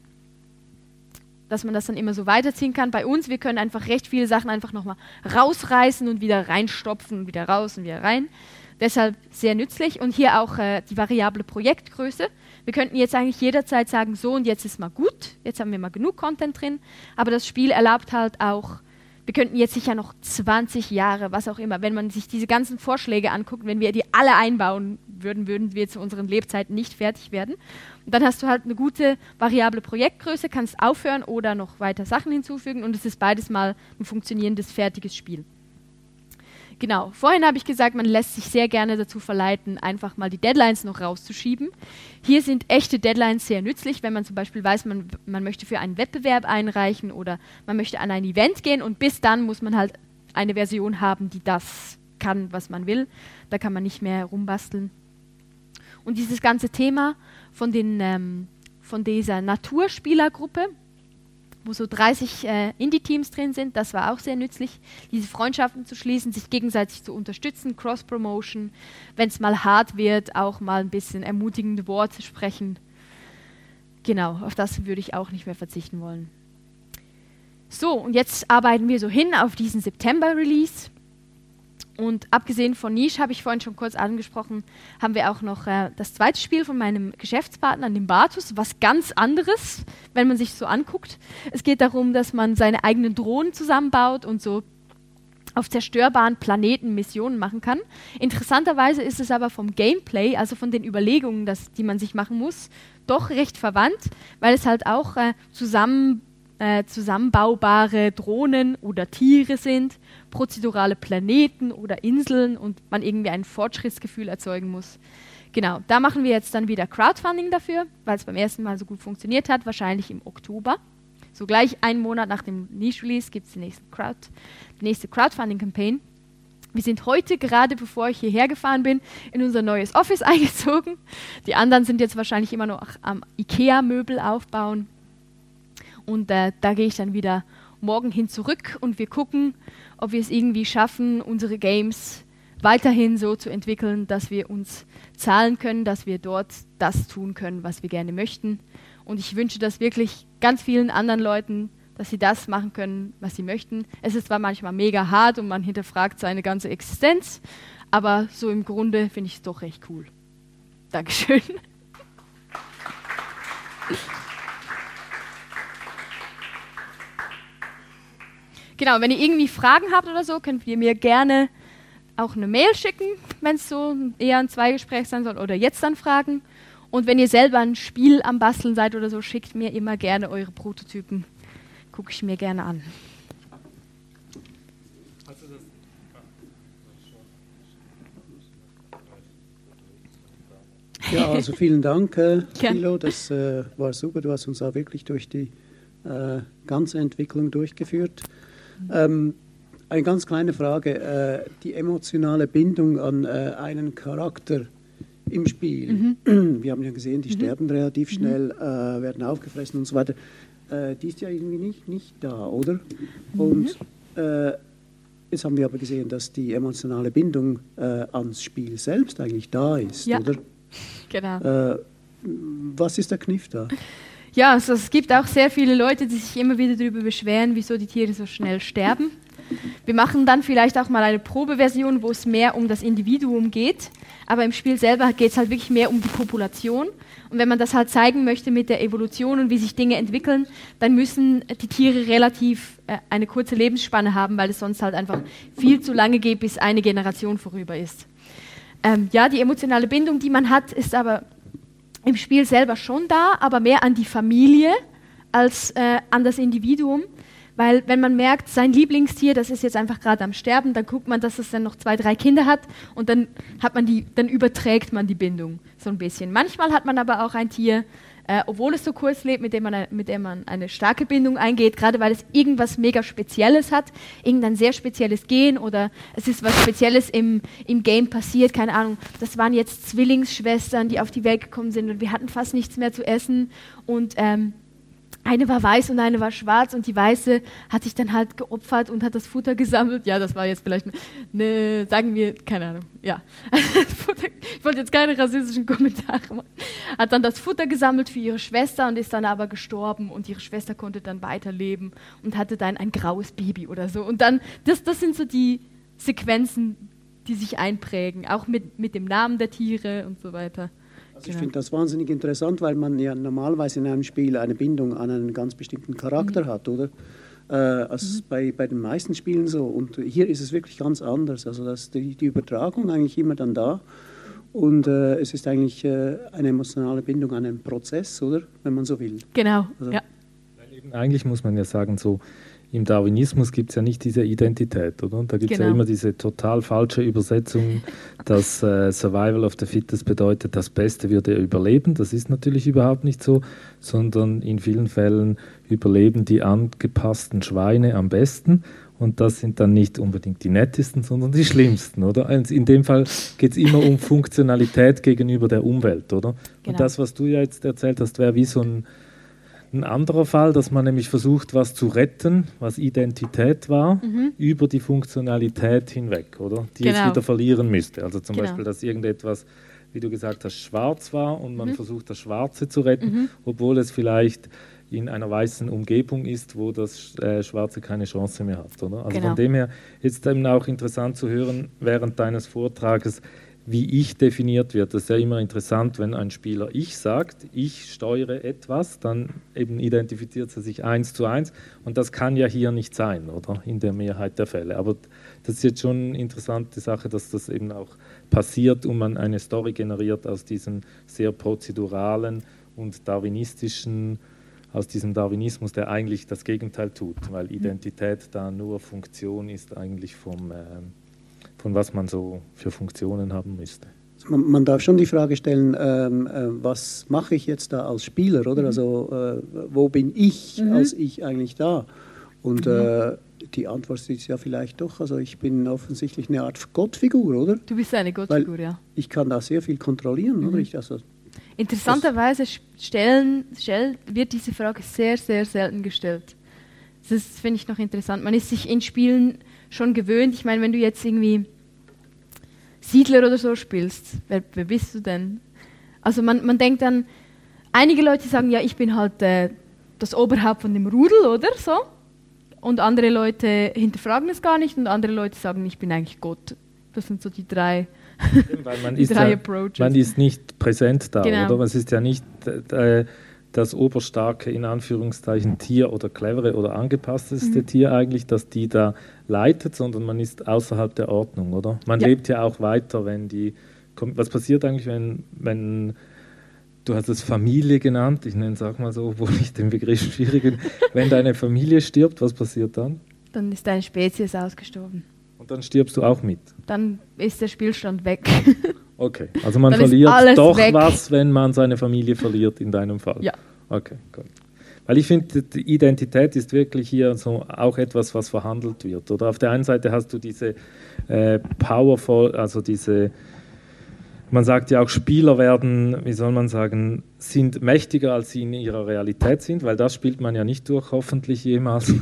dass man das dann immer so weiterziehen kann. Bei uns, wir können einfach recht viele Sachen einfach nochmal rausreißen und wieder reinstopfen wieder raus und wieder rein. Deshalb sehr nützlich. Und hier auch äh, die variable Projektgröße. Wir könnten jetzt eigentlich jederzeit sagen, so und jetzt ist mal gut, jetzt haben wir mal genug Content drin. Aber das Spiel erlaubt halt auch wir könnten jetzt sicher noch 20 Jahre, was auch immer, wenn man sich diese ganzen Vorschläge anguckt, wenn wir die alle einbauen würden, würden wir zu unseren Lebzeiten nicht fertig werden. Und dann hast du halt eine gute variable Projektgröße, kannst aufhören oder noch weiter Sachen hinzufügen und es ist beides mal ein funktionierendes, fertiges Spiel. Genau, vorhin habe ich gesagt, man lässt sich sehr gerne dazu verleiten, einfach mal die Deadlines noch rauszuschieben. Hier sind echte Deadlines sehr nützlich, wenn man zum Beispiel weiß, man, man möchte für einen Wettbewerb einreichen oder man möchte an ein Event gehen und bis dann muss man halt eine Version haben, die das kann, was man will. Da kann man nicht mehr rumbasteln. Und dieses ganze Thema von, den, ähm, von dieser Naturspielergruppe, wo so 30 äh, Indie-Teams drin sind. Das war auch sehr nützlich, diese Freundschaften zu schließen, sich gegenseitig zu unterstützen, Cross-Promotion, wenn es mal hart wird, auch mal ein bisschen ermutigende Worte sprechen. Genau, auf das würde ich auch nicht mehr verzichten wollen. So, und jetzt arbeiten wir so hin auf diesen September-Release. Und abgesehen von Niche, habe ich vorhin schon kurz angesprochen, haben wir auch noch äh, das zweite Spiel von meinem Geschäftspartner, dem Bartus, was ganz anderes, wenn man sich so anguckt. Es geht darum, dass man seine eigenen Drohnen zusammenbaut und so auf zerstörbaren Planeten Missionen machen kann. Interessanterweise ist es aber vom Gameplay, also von den Überlegungen, das, die man sich machen muss, doch recht verwandt, weil es halt auch äh, zusammen äh, zusammenbaubare Drohnen oder Tiere sind, prozedurale Planeten oder Inseln und man irgendwie ein Fortschrittsgefühl erzeugen muss. Genau, da machen wir jetzt dann wieder Crowdfunding dafür, weil es beim ersten Mal so gut funktioniert hat, wahrscheinlich im Oktober. So gleich einen Monat nach dem Niche-Release gibt es die nächste, Crowd, die nächste Crowdfunding-Campaign. Wir sind heute gerade, bevor ich hierher gefahren bin, in unser neues Office eingezogen. Die anderen sind jetzt wahrscheinlich immer noch am IKEA-Möbel aufbauen. Und äh, da gehe ich dann wieder morgen hin zurück und wir gucken, ob wir es irgendwie schaffen, unsere Games weiterhin so zu entwickeln, dass wir uns zahlen können, dass wir dort das tun können, was wir gerne möchten. Und ich wünsche das wirklich ganz vielen anderen Leuten, dass sie das machen können, was sie möchten. Es ist zwar manchmal mega hart und man hinterfragt seine ganze Existenz, aber so im Grunde finde ich es doch recht cool. Dankeschön. Genau, wenn ihr irgendwie Fragen habt oder so, könnt ihr mir gerne auch eine Mail schicken, wenn es so eher ein Zweigespräch sein soll, oder jetzt dann fragen. Und wenn ihr selber ein Spiel am Basteln seid oder so, schickt mir immer gerne eure Prototypen. Gucke ich mir gerne an. Ja, also vielen Dank, äh, Thilo. Das äh, war super. Du hast uns auch wirklich durch die äh, ganze Entwicklung durchgeführt. Ähm, eine ganz kleine Frage. Äh, die emotionale Bindung an äh, einen Charakter im Spiel. Mhm. Wir haben ja gesehen, die mhm. sterben relativ mhm. schnell, äh, werden aufgefressen und so weiter. Äh, die ist ja irgendwie nicht, nicht da, oder? Und äh, jetzt haben wir aber gesehen, dass die emotionale Bindung äh, ans Spiel selbst eigentlich da ist, ja. oder? Genau. Was ist der Kniff da? Ja, also es gibt auch sehr viele Leute, die sich immer wieder darüber beschweren, wieso die Tiere so schnell sterben. Wir machen dann vielleicht auch mal eine Probeversion, wo es mehr um das Individuum geht, aber im Spiel selber geht es halt wirklich mehr um die Population. Und wenn man das halt zeigen möchte mit der Evolution und wie sich Dinge entwickeln, dann müssen die Tiere relativ äh, eine kurze Lebensspanne haben, weil es sonst halt einfach viel zu lange geht, bis eine Generation vorüber ist. Ähm, ja, die emotionale Bindung, die man hat, ist aber im Spiel selber schon da, aber mehr an die Familie als äh, an das Individuum. Weil wenn man merkt, sein Lieblingstier, das ist jetzt einfach gerade am Sterben, dann guckt man, dass es dann noch zwei, drei Kinder hat und dann hat man die, dann überträgt man die Bindung so ein bisschen. Manchmal hat man aber auch ein Tier, äh, obwohl es so kurz lebt, mit dem, man, mit dem man eine starke Bindung eingeht, gerade weil es irgendwas mega Spezielles hat, irgendein sehr spezielles Gen oder es ist was Spezielles im, im Game passiert, keine Ahnung. Das waren jetzt Zwillingsschwestern, die auf die Welt gekommen sind und wir hatten fast nichts mehr zu essen und ähm, eine war weiß und eine war schwarz und die weiße hat sich dann halt geopfert und hat das Futter gesammelt. Ja, das war jetzt vielleicht eine, sagen wir, keine Ahnung, ja. ich wollte jetzt keine rassistischen Kommentare machen. Hat dann das Futter gesammelt für ihre Schwester und ist dann aber gestorben und ihre Schwester konnte dann weiterleben und hatte dann ein graues Baby oder so. Und dann, das, das sind so die Sequenzen, die sich einprägen, auch mit, mit dem Namen der Tiere und so weiter. Also ich finde das wahnsinnig interessant, weil man ja normalerweise in einem Spiel eine Bindung an einen ganz bestimmten Charakter mhm. hat, oder? Äh, als mhm. bei, bei den meisten Spielen so. Und hier ist es wirklich ganz anders. Also dass die, die Übertragung eigentlich immer dann da. Und äh, es ist eigentlich äh, eine emotionale Bindung an einen Prozess, oder? Wenn man so will. Genau, also, ja. Eigentlich muss man ja sagen, so im Darwinismus gibt es ja nicht diese Identität, oder? Und da gibt es genau. ja immer diese total falsche Übersetzung, dass äh, Survival of the Fittest bedeutet, das Beste würde überleben. Das ist natürlich überhaupt nicht so, sondern in vielen Fällen überleben die angepassten Schweine am besten. Und das sind dann nicht unbedingt die nettesten, sondern die schlimmsten, oder? Also in dem Fall geht es immer um Funktionalität gegenüber der Umwelt, oder? Genau. Und das, was du ja jetzt erzählt hast, wäre wie so ein ein anderer Fall, dass man nämlich versucht, was zu retten, was Identität war, mhm. über die Funktionalität hinweg, oder? Die genau. es wieder verlieren müsste. Also zum genau. Beispiel, dass irgendetwas, wie du gesagt hast, schwarz war und man mhm. versucht, das Schwarze zu retten, mhm. obwohl es vielleicht in einer weißen Umgebung ist, wo das äh, Schwarze keine Chance mehr hat. Oder? Also genau. von dem her ist es eben auch interessant zu hören während deines Vortrages, wie ich definiert wird. Das ist ja immer interessant, wenn ein Spieler ich sagt, ich steuere etwas, dann eben identifiziert er sich eins zu eins und das kann ja hier nicht sein, oder? In der Mehrheit der Fälle. Aber das ist jetzt schon eine interessante Sache, dass das eben auch passiert und man eine Story generiert aus diesem sehr prozeduralen und darwinistischen, aus diesem Darwinismus, der eigentlich das Gegenteil tut, weil Identität da nur Funktion ist eigentlich vom äh, von was man so für Funktionen haben müsste. Man, man darf schon die Frage stellen, ähm, äh, was mache ich jetzt da als Spieler, oder? Mhm. Also äh, wo bin ich mhm. als ich eigentlich da? Und mhm. äh, die Antwort ist ja vielleicht doch, also ich bin offensichtlich eine Art Gottfigur, oder? Du bist eine Gottfigur, Weil ja. Ich kann da sehr viel kontrollieren, oder? Mhm. Ich, also, Interessanterweise stellen, stell, wird diese Frage sehr, sehr selten gestellt. Das finde ich noch interessant. Man ist sich in Spielen schon gewöhnt. Ich meine, wenn du jetzt irgendwie Siedler oder so spielst, wer, wer bist du denn? Also man, man denkt dann, einige Leute sagen, ja, ich bin halt äh, das Oberhaupt von dem Rudel, oder so. Und andere Leute hinterfragen es gar nicht und andere Leute sagen, ich bin eigentlich Gott. Das sind so die drei, Weil man, die ist drei ja, Approaches. man ist nicht präsent da, genau. oder? Es ist ja nicht äh, das oberstarke, in Anführungszeichen, Tier oder clevere oder angepassteste mhm. Tier eigentlich, dass die da leitet, sondern man ist außerhalb der Ordnung, oder? Man ja. lebt ja auch weiter, wenn die. Was passiert eigentlich, wenn, wenn du hast es Familie genannt, ich nenne es auch mal so, obwohl ich den Begriff schwierig wenn deine Familie stirbt, was passiert dann? Dann ist deine Spezies ausgestorben. Und dann stirbst du auch mit? Dann ist der Spielstand weg. okay, also man verliert doch weg. was, wenn man seine Familie verliert, in deinem Fall. Ja. Okay, gut. Weil ich finde, die Identität ist wirklich hier so auch etwas, was verhandelt wird. Oder auf der einen Seite hast du diese äh, powerful, also diese man sagt ja auch, Spieler werden, wie soll man sagen, sind mächtiger, als sie in ihrer Realität sind, weil das spielt man ja nicht durch, hoffentlich jemals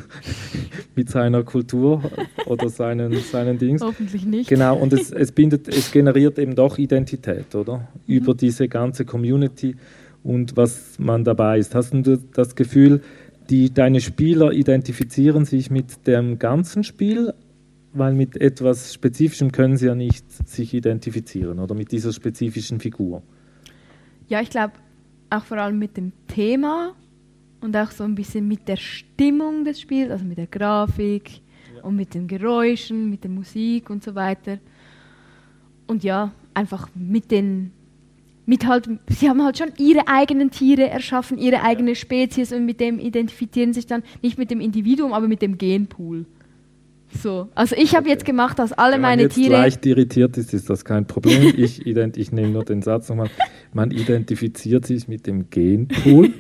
mit seiner Kultur oder seinen, seinen Dings. Hoffentlich nicht. Genau, und es, es, bindet, es generiert eben doch Identität, oder? Mhm. Über diese ganze Community und was man dabei ist. Hast du das Gefühl, die, deine Spieler identifizieren sich mit dem ganzen Spiel weil mit etwas Spezifischem können sie ja nicht sich identifizieren oder mit dieser spezifischen Figur. Ja, ich glaube auch vor allem mit dem Thema und auch so ein bisschen mit der Stimmung des Spiels, also mit der Grafik ja. und mit den Geräuschen, mit der Musik und so weiter. Und ja, einfach mit den mit halt, sie haben halt schon ihre eigenen Tiere erschaffen, ihre eigene Spezies und mit dem identifizieren sich dann nicht mit dem Individuum, aber mit dem Genpool. So, also ich habe okay. jetzt gemacht, dass alle Wenn meine jetzt Tiere. leicht irritiert ist, ist das kein Problem. Ich, ich nehme nur den Satz nochmal. Man identifiziert sich mit dem Genpool.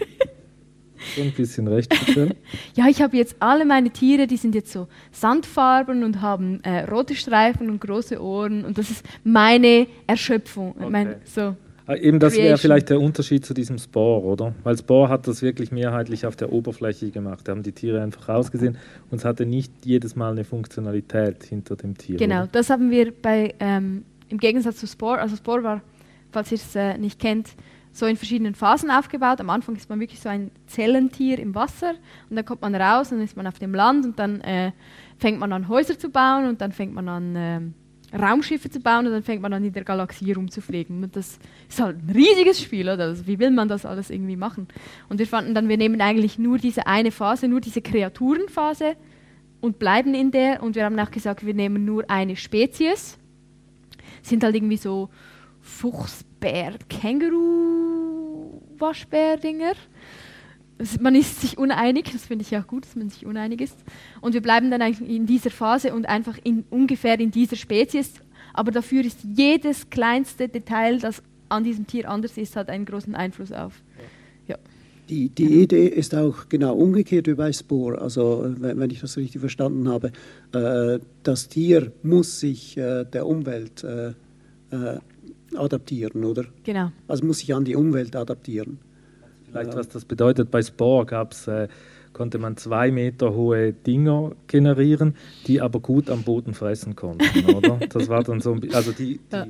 so ein bisschen recht Ja, ich habe jetzt alle meine Tiere, die sind jetzt so Sandfarben und haben äh, rote Streifen und große Ohren und das ist meine Erschöpfung. Okay. Mein, so. Ah, eben das wäre vielleicht der Unterschied zu diesem Spore, oder? Weil Spore hat das wirklich mehrheitlich auf der Oberfläche gemacht. Da haben die Tiere einfach rausgesehen und es hatte nicht jedes Mal eine Funktionalität hinter dem Tier. Genau, oder? das haben wir bei, ähm, im Gegensatz zu Spore, also Spore war, falls ihr es äh, nicht kennt, so in verschiedenen Phasen aufgebaut. Am Anfang ist man wirklich so ein Zellentier im Wasser und dann kommt man raus und dann ist man auf dem Land und dann äh, fängt man an Häuser zu bauen und dann fängt man an äh, Raumschiffe zu bauen und dann fängt man an, in der Galaxie rumzufliegen. Und das ist halt ein riesiges Spiel, oder? Also wie will man das alles irgendwie machen? Und wir fanden dann, wir nehmen eigentlich nur diese eine Phase, nur diese Kreaturenphase und bleiben in der. Und wir haben auch gesagt, wir nehmen nur eine Spezies. Sind halt irgendwie so Fuchsbär, Känguru, Waschbär-Dinger man ist sich uneinig, das finde ich ja gut, dass man sich uneinig ist. Und wir bleiben dann eigentlich in dieser Phase und einfach in, ungefähr in dieser Spezies. Aber dafür ist jedes kleinste Detail, das an diesem Tier anders ist, hat einen großen Einfluss auf. Ja. Die, die Idee ist auch genau umgekehrt wie bei Spore. Also, wenn, ich das richtig verstanden habe, äh, das Tier muss sich äh, der Umwelt äh, äh adaptieren, oder? Genau. Also muss sich an die Umwelt adaptieren. Vielleicht, was das bedeutet, bei Spore gab's, äh, konnte man zwei Meter hohe Dinger generieren, die aber gut am Boden fressen konnten, oder? Das war dann so, also die, die ja.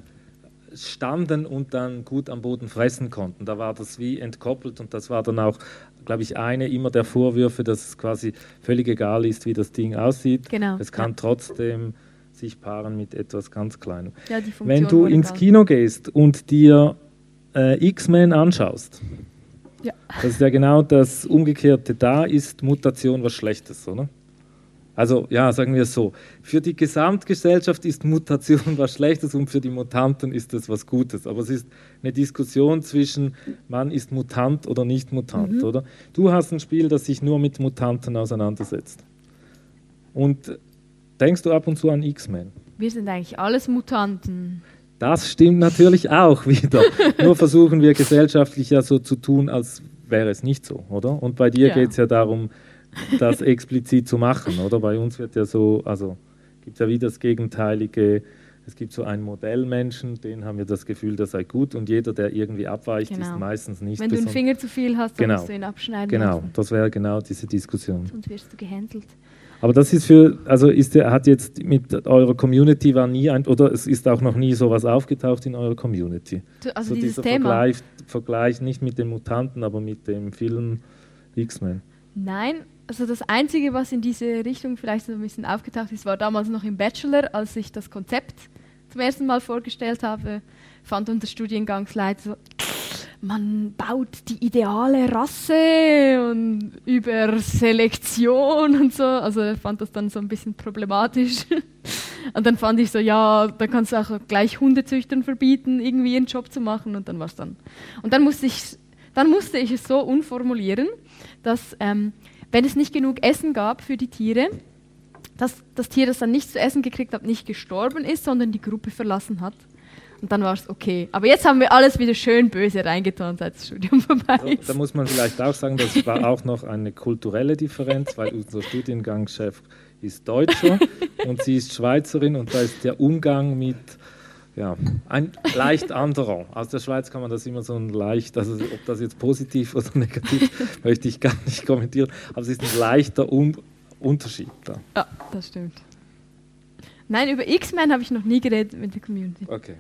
standen und dann gut am Boden fressen konnten. Da war das wie entkoppelt und das war dann auch, glaube ich, eine immer der Vorwürfe, dass es quasi völlig egal ist, wie das Ding aussieht. Genau. Es kann ja. trotzdem sich paaren mit etwas ganz Kleinem. Ja, Wenn du ins Kino gehst und dir äh, X-Men anschaust, ja. Das ist ja genau das Umgekehrte. Da ist Mutation was Schlechtes, oder? Also ja, sagen wir es so. Für die Gesamtgesellschaft ist Mutation was Schlechtes und für die Mutanten ist es was Gutes. Aber es ist eine Diskussion zwischen, man ist Mutant oder nicht Mutant, mhm. oder? Du hast ein Spiel, das sich nur mit Mutanten auseinandersetzt. Und denkst du ab und zu an X-Men? Wir sind eigentlich alles Mutanten. Das stimmt natürlich auch wieder. Nur versuchen wir gesellschaftlich ja so zu tun, als wäre es nicht so, oder? Und bei dir ja. geht es ja darum, das explizit zu machen, oder? Bei uns wird ja so, also gibt es ja wieder das Gegenteilige. Es gibt so einen Modellmenschen, den haben wir das Gefühl, der sei gut und jeder, der irgendwie abweicht, genau. ist meistens nicht Wenn du einen Finger zu viel hast, dann genau. musst du ihn abschneiden. Genau, lassen. das wäre genau diese Diskussion. Sonst wirst du gehänselt. Aber das ist für, also ist der, hat jetzt mit eurer Community war nie ein, oder es ist auch noch nie sowas aufgetaucht in eurer Community. Also so dieses dieser Thema. Vergleich, Vergleich nicht mit den Mutanten, aber mit dem Film X-Men. Nein, also das Einzige, was in diese Richtung vielleicht so ein bisschen aufgetaucht ist, war damals noch im Bachelor, als ich das Konzept zum ersten Mal vorgestellt habe, fand unser Studiengangsleiter so, man baut die ideale Rasse und über Selektion und so. Also er fand das dann so ein bisschen problematisch. Und dann fand ich so, ja, da kannst du auch gleich Hundezüchtern verbieten, irgendwie einen Job zu machen. Und dann war es dann. Und dann musste ich, dann musste ich es so unformulieren, dass ähm, wenn es nicht genug Essen gab für die Tiere, dass das Tier, das dann nichts zu essen gekriegt hat, nicht gestorben ist, sondern die Gruppe verlassen hat. Und dann war es okay. Aber jetzt haben wir alles wieder schön böse reingetan, seit das Studium vorbei ist. Da, da muss man vielleicht auch sagen, das war auch noch eine kulturelle Differenz, weil unser Studiengangschef ist Deutscher und sie ist Schweizerin und da ist der Umgang mit ja, ein leicht anderer. Aus der Schweiz kann man das immer so ein leicht, also ob das jetzt positiv oder negativ, möchte ich gar nicht kommentieren, aber es ist ein leichter um Unterschied da. Ja, das stimmt. Nein, über X-Men habe ich noch nie geredet mit der Community. Okay.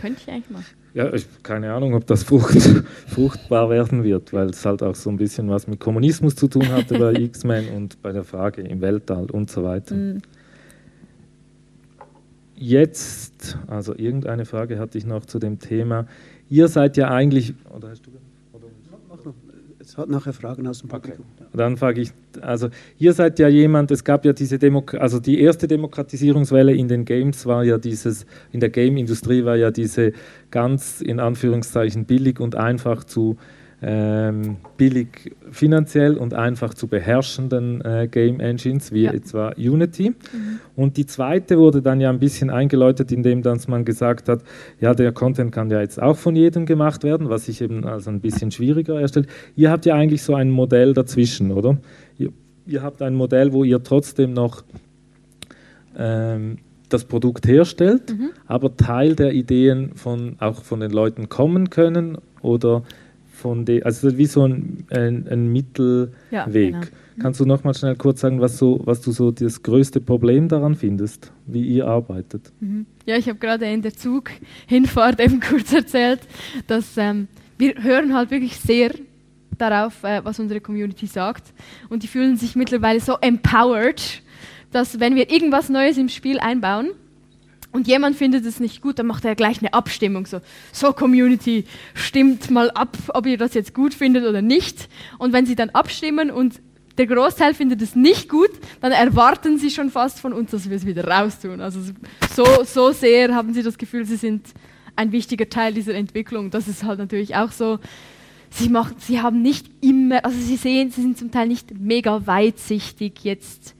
Könnte ich eigentlich mal. Ja, ich, keine Ahnung, ob das frucht, fruchtbar werden wird, weil es halt auch so ein bisschen was mit Kommunismus zu tun hatte bei X-Men und bei der Frage im Weltall und so weiter. Mhm. Jetzt, also irgendeine Frage hatte ich noch zu dem Thema. Ihr seid ja eigentlich, oder hast du es hat nachher Fragen aus dem Publikum. Okay. Dann frage ich, also ihr seid ja jemand, es gab ja diese Demok also die erste Demokratisierungswelle in den Games war ja dieses, in der Game-Industrie war ja diese ganz in Anführungszeichen billig und einfach zu ähm, billig finanziell und einfach zu beherrschenden äh, Game Engines wie ja. etwa Unity. Mhm. Und die zweite wurde dann ja ein bisschen eingeläutet, indem dann man gesagt hat, ja, der Content kann ja jetzt auch von jedem gemacht werden, was sich eben also ein bisschen schwieriger erstellt. Ihr habt ja eigentlich so ein Modell dazwischen, oder? Ihr, ihr habt ein Modell, wo ihr trotzdem noch ähm, das Produkt herstellt, mhm. aber Teil der Ideen von, auch von den Leuten kommen können oder von den, also wie so ein, ein, ein Mittelweg. Ja, genau. Kannst du noch mal schnell kurz sagen, was, so, was du so das größte Problem daran findest, wie ihr arbeitet? Mhm. Ja, ich habe gerade in der Zug Hinfahrt eben kurz erzählt, dass ähm, wir hören halt wirklich sehr darauf, äh, was unsere Community sagt und die fühlen sich mittlerweile so empowered, dass wenn wir irgendwas Neues im Spiel einbauen, und jemand findet es nicht gut, dann macht er gleich eine Abstimmung. So, so Community, stimmt mal ab, ob ihr das jetzt gut findet oder nicht. Und wenn sie dann abstimmen und der Großteil findet es nicht gut, dann erwarten sie schon fast von uns, dass wir es wieder raustun. Also so, so sehr haben sie das Gefühl, sie sind ein wichtiger Teil dieser Entwicklung. Das ist halt natürlich auch so. Sie, macht, sie haben nicht immer, also sie sehen, sie sind zum Teil nicht mega weitsichtig jetzt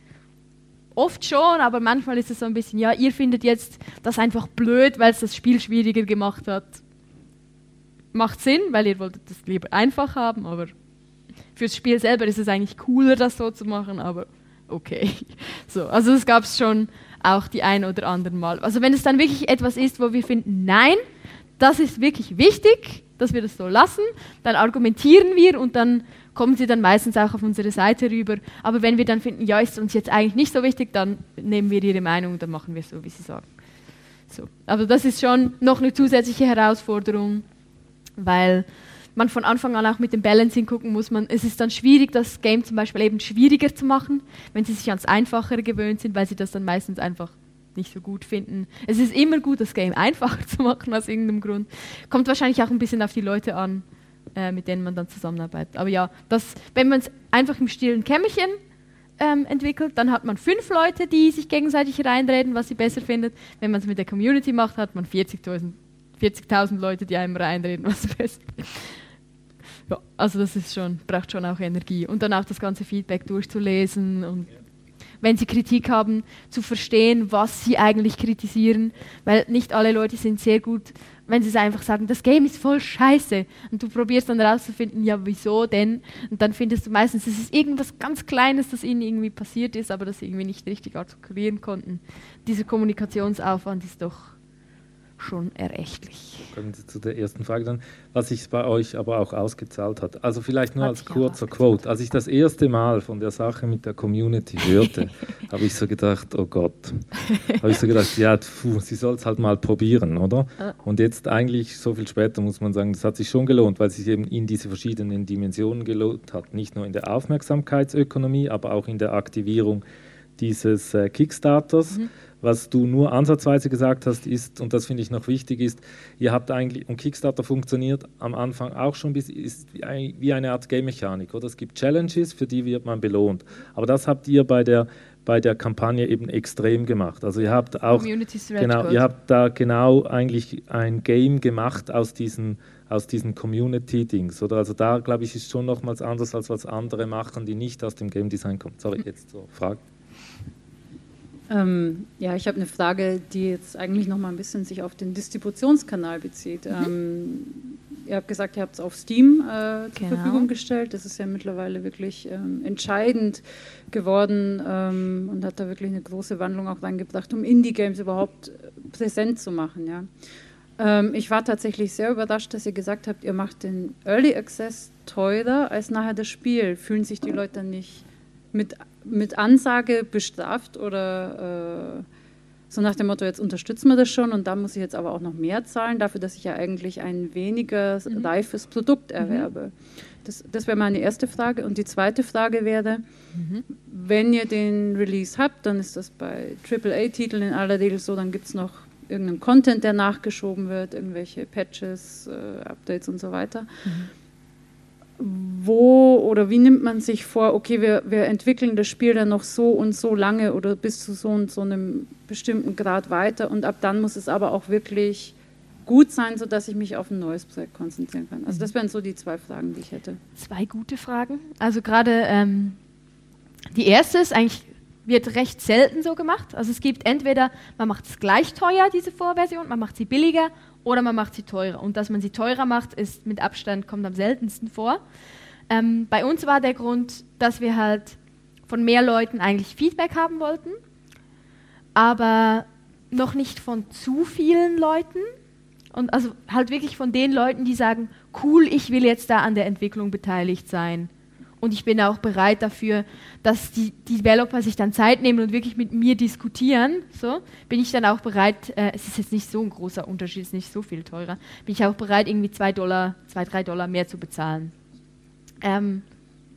oft schon, aber manchmal ist es so ein bisschen, ja, ihr findet jetzt das einfach blöd, weil es das Spiel schwieriger gemacht hat. Macht Sinn, weil ihr wolltet das lieber einfach haben, aber fürs Spiel selber ist es eigentlich cooler, das so zu machen, aber okay. So, also es gab es schon auch die ein oder anderen Mal. Also wenn es dann wirklich etwas ist, wo wir finden, nein, das ist wirklich wichtig, dass wir das so lassen, dann argumentieren wir und dann kommen sie dann meistens auch auf unsere Seite rüber. Aber wenn wir dann finden, ja, ist uns jetzt eigentlich nicht so wichtig, dann nehmen wir ihre Meinung und dann machen wir es so, wie sie sagen. So. Aber das ist schon noch eine zusätzliche Herausforderung, weil man von Anfang an auch mit dem Balancing gucken muss. Man, es ist dann schwierig, das Game zum Beispiel eben schwieriger zu machen, wenn sie sich ans Einfachere gewöhnt sind, weil sie das dann meistens einfach nicht so gut finden. Es ist immer gut, das Game einfacher zu machen aus irgendeinem Grund. Kommt wahrscheinlich auch ein bisschen auf die Leute an, äh, mit denen man dann zusammenarbeitet. Aber ja, das, wenn man es einfach im stillen Kämmerchen ähm, entwickelt, dann hat man fünf Leute, die sich gegenseitig reinreden, was sie besser findet. Wenn man es mit der Community macht, hat man 40.000 40 Leute, die einem reinreden, was sie besser ja, also das ist schon, braucht schon auch Energie. Und dann auch das ganze Feedback durchzulesen und wenn sie Kritik haben, zu verstehen, was sie eigentlich kritisieren, weil nicht alle Leute sind sehr gut wenn sie einfach sagen, das Game ist voll scheiße und du probierst dann herauszufinden, ja, wieso denn? Und dann findest du meistens, es ist irgendwas ganz Kleines, das ihnen irgendwie passiert ist, aber das sie irgendwie nicht richtig artikulieren konnten. Dieser Kommunikationsaufwand ist doch schon erächtlich. Kommen Sie zu der ersten Frage dann, was sich bei euch aber auch ausgezahlt hat. Also vielleicht nur hat als kurzer Quote. Als ich das erste Mal von der Sache mit der Community hörte, habe ich so gedacht, oh Gott. habe ich so gedacht, ja, pfuh, sie soll es halt mal probieren, oder? Und jetzt eigentlich, so viel später muss man sagen, das hat sich schon gelohnt, weil es sich eben in diese verschiedenen Dimensionen gelohnt hat. Nicht nur in der Aufmerksamkeitsökonomie, aber auch in der Aktivierung dieses äh, Kickstarters. Mhm was du nur ansatzweise gesagt hast, ist, und das finde ich noch wichtig, ist, ihr habt eigentlich, und Kickstarter funktioniert am Anfang auch schon, bis, ist wie eine Art Game-Mechanik, oder? Es gibt Challenges, für die wird man belohnt. Aber das habt ihr bei der, bei der Kampagne eben extrem gemacht. Also ihr habt auch, genau, ihr habt da genau eigentlich ein Game gemacht aus diesen aus diesen Community-Dings. Oder also da, glaube ich, ist schon nochmals anders, als was andere machen, die nicht aus dem Game Design kommen. Sorry, jetzt so Frage. Ähm, ja, ich habe eine Frage, die jetzt eigentlich noch mal ein bisschen sich auf den Distributionskanal bezieht. Mhm. Ähm, ihr habt gesagt, ihr habt es auf Steam äh, zur genau. Verfügung gestellt. Das ist ja mittlerweile wirklich ähm, entscheidend geworden ähm, und hat da wirklich eine große Wandlung auch reingebracht, um Indie-Games überhaupt präsent zu machen. Ja. Ähm, ich war tatsächlich sehr überrascht, dass ihr gesagt habt, ihr macht den Early Access teurer als nachher das Spiel. Fühlen sich die Leute nicht mit, mit Ansage bestraft oder äh, so nach dem Motto, jetzt unterstützen wir das schon und da muss ich jetzt aber auch noch mehr zahlen, dafür, dass ich ja eigentlich ein weniger mhm. reifes Produkt mhm. erwerbe. Mhm. Das, das wäre meine erste Frage. Und die zweite Frage wäre, mhm. wenn ihr den Release habt, dann ist das bei AAA-Titeln in aller Regel so, dann gibt es noch irgendeinen Content, der nachgeschoben wird, irgendwelche Patches, äh, Updates und so weiter. Mhm wo oder wie nimmt man sich vor, okay, wir, wir entwickeln das Spiel dann noch so und so lange oder bis zu so und so einem bestimmten Grad weiter und ab dann muss es aber auch wirklich gut sein, sodass ich mich auf ein neues Projekt konzentrieren kann. Also das wären so die zwei Fragen, die ich hätte. Zwei gute Fragen. Also gerade ähm, die erste ist eigentlich, wird recht selten so gemacht. Also es gibt entweder, man macht es gleich teuer, diese Vorversion, man macht sie billiger oder man macht sie teurer. Und dass man sie teurer macht, ist mit Abstand, kommt am seltensten vor. Ähm, bei uns war der Grund, dass wir halt von mehr Leuten eigentlich Feedback haben wollten, aber noch nicht von zu vielen Leuten. Und also halt wirklich von den Leuten, die sagen, cool, ich will jetzt da an der Entwicklung beteiligt sein. Und ich bin auch bereit dafür, dass die, Developer sich dann Zeit nehmen und wirklich mit mir diskutieren. So bin ich dann auch bereit, äh, es ist jetzt nicht so ein großer Unterschied, es ist nicht so viel teurer, bin ich auch bereit, irgendwie zwei Dollar, zwei, drei Dollar mehr zu bezahlen. Ähm,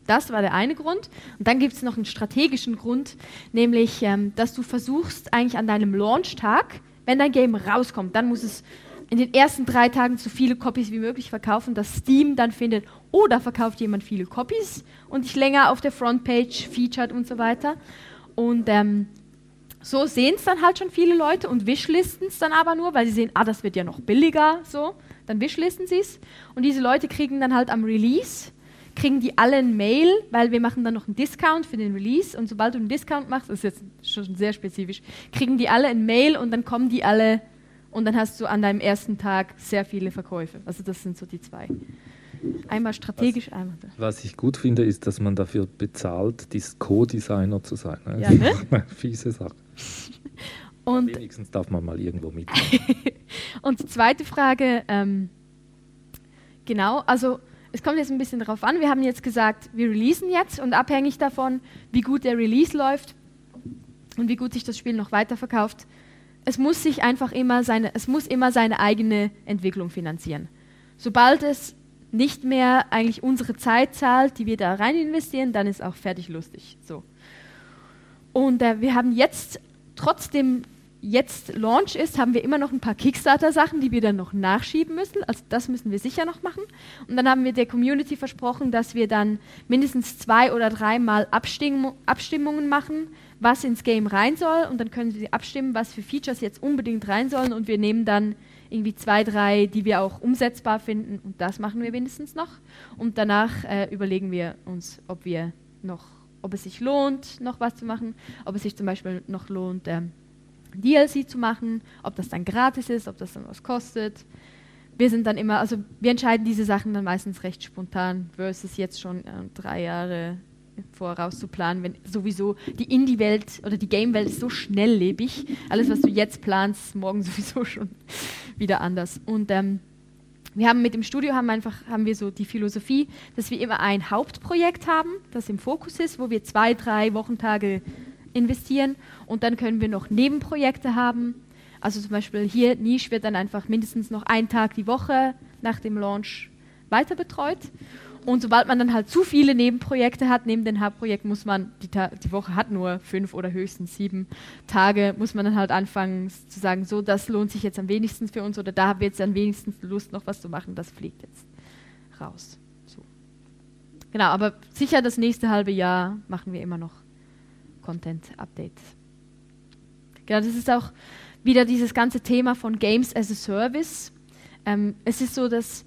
das war der eine Grund. Und dann gibt es noch einen strategischen Grund, nämlich, ähm, dass du versuchst, eigentlich an deinem Launch-Tag, wenn dein Game rauskommt, dann muss es in den ersten drei Tagen so viele Copies wie möglich verkaufen, dass Steam dann findet, oh, da verkauft jemand viele Copies und dich länger auf der Frontpage featured und so weiter. Und ähm, so sehen es dann halt schon viele Leute und wishlisten es dann aber nur, weil sie sehen, ah, das wird ja noch billiger, so, dann wishlisten sie es. Und diese Leute kriegen dann halt am Release, kriegen die alle ein Mail, weil wir machen dann noch einen Discount für den Release und sobald du einen Discount machst, das ist jetzt schon sehr spezifisch, kriegen die alle ein Mail und dann kommen die alle und dann hast du an deinem ersten Tag sehr viele Verkäufe. Also das sind so die zwei. Einmal strategisch, was, einmal. Was ich gut finde, ist, dass man dafür bezahlt, Co-Designer zu sein. Das ja, ne? fiese Sache. Und wenigstens darf man mal irgendwo mit. und die zweite Frage, ähm, genau, also es kommt jetzt ein bisschen darauf an. Wir haben jetzt gesagt, wir releasen jetzt und abhängig davon, wie gut der Release läuft und wie gut sich das Spiel noch weiterverkauft, es muss sich einfach immer seine, es muss immer seine eigene Entwicklung finanzieren. Sobald es nicht mehr eigentlich unsere Zeit zahlt, die wir da rein investieren, dann ist auch fertig lustig. So. Und äh, wir haben jetzt, trotzdem jetzt Launch ist, haben wir immer noch ein paar Kickstarter-Sachen, die wir dann noch nachschieben müssen. Also das müssen wir sicher noch machen. Und dann haben wir der Community versprochen, dass wir dann mindestens zwei oder dreimal Abstimm Abstimmungen machen, was ins Game rein soll. Und dann können sie abstimmen, was für Features jetzt unbedingt rein sollen. Und wir nehmen dann irgendwie zwei, drei, die wir auch umsetzbar finden. Und das machen wir mindestens noch. Und danach äh, überlegen wir uns, ob wir noch, ob es sich lohnt, noch was zu machen, ob es sich zum Beispiel noch lohnt, ähm, DLC zu machen, ob das dann gratis ist, ob das dann was kostet. Wir sind dann immer, also wir entscheiden diese Sachen dann meistens recht spontan, versus jetzt schon äh, drei Jahre voraus zu planen, wenn sowieso die Indie-Welt oder die Game-Welt so schnelllebig. Alles, was du jetzt planst, morgen sowieso schon wieder anders. Und ähm, wir haben mit dem Studio haben einfach haben wir so die Philosophie, dass wir immer ein Hauptprojekt haben, das im Fokus ist, wo wir zwei, drei Wochentage investieren und dann können wir noch Nebenprojekte haben. Also zum Beispiel hier Niche wird dann einfach mindestens noch einen Tag die Woche nach dem Launch weiter betreut. Und sobald man dann halt zu viele Nebenprojekte hat, neben dem Hauptprojekt muss man, die, die, Woche hat nur fünf oder höchstens sieben Tage, muss man dann halt anfangen zu sagen, so, das lohnt sich jetzt am wenigsten für uns oder da haben wir jetzt am wenigsten Lust, noch was zu machen, das fliegt jetzt raus. So. Genau, aber sicher das nächste halbe Jahr machen wir immer noch Content-Updates. Genau, das ist auch wieder dieses ganze Thema von Games as a Service. Ähm, es ist so, dass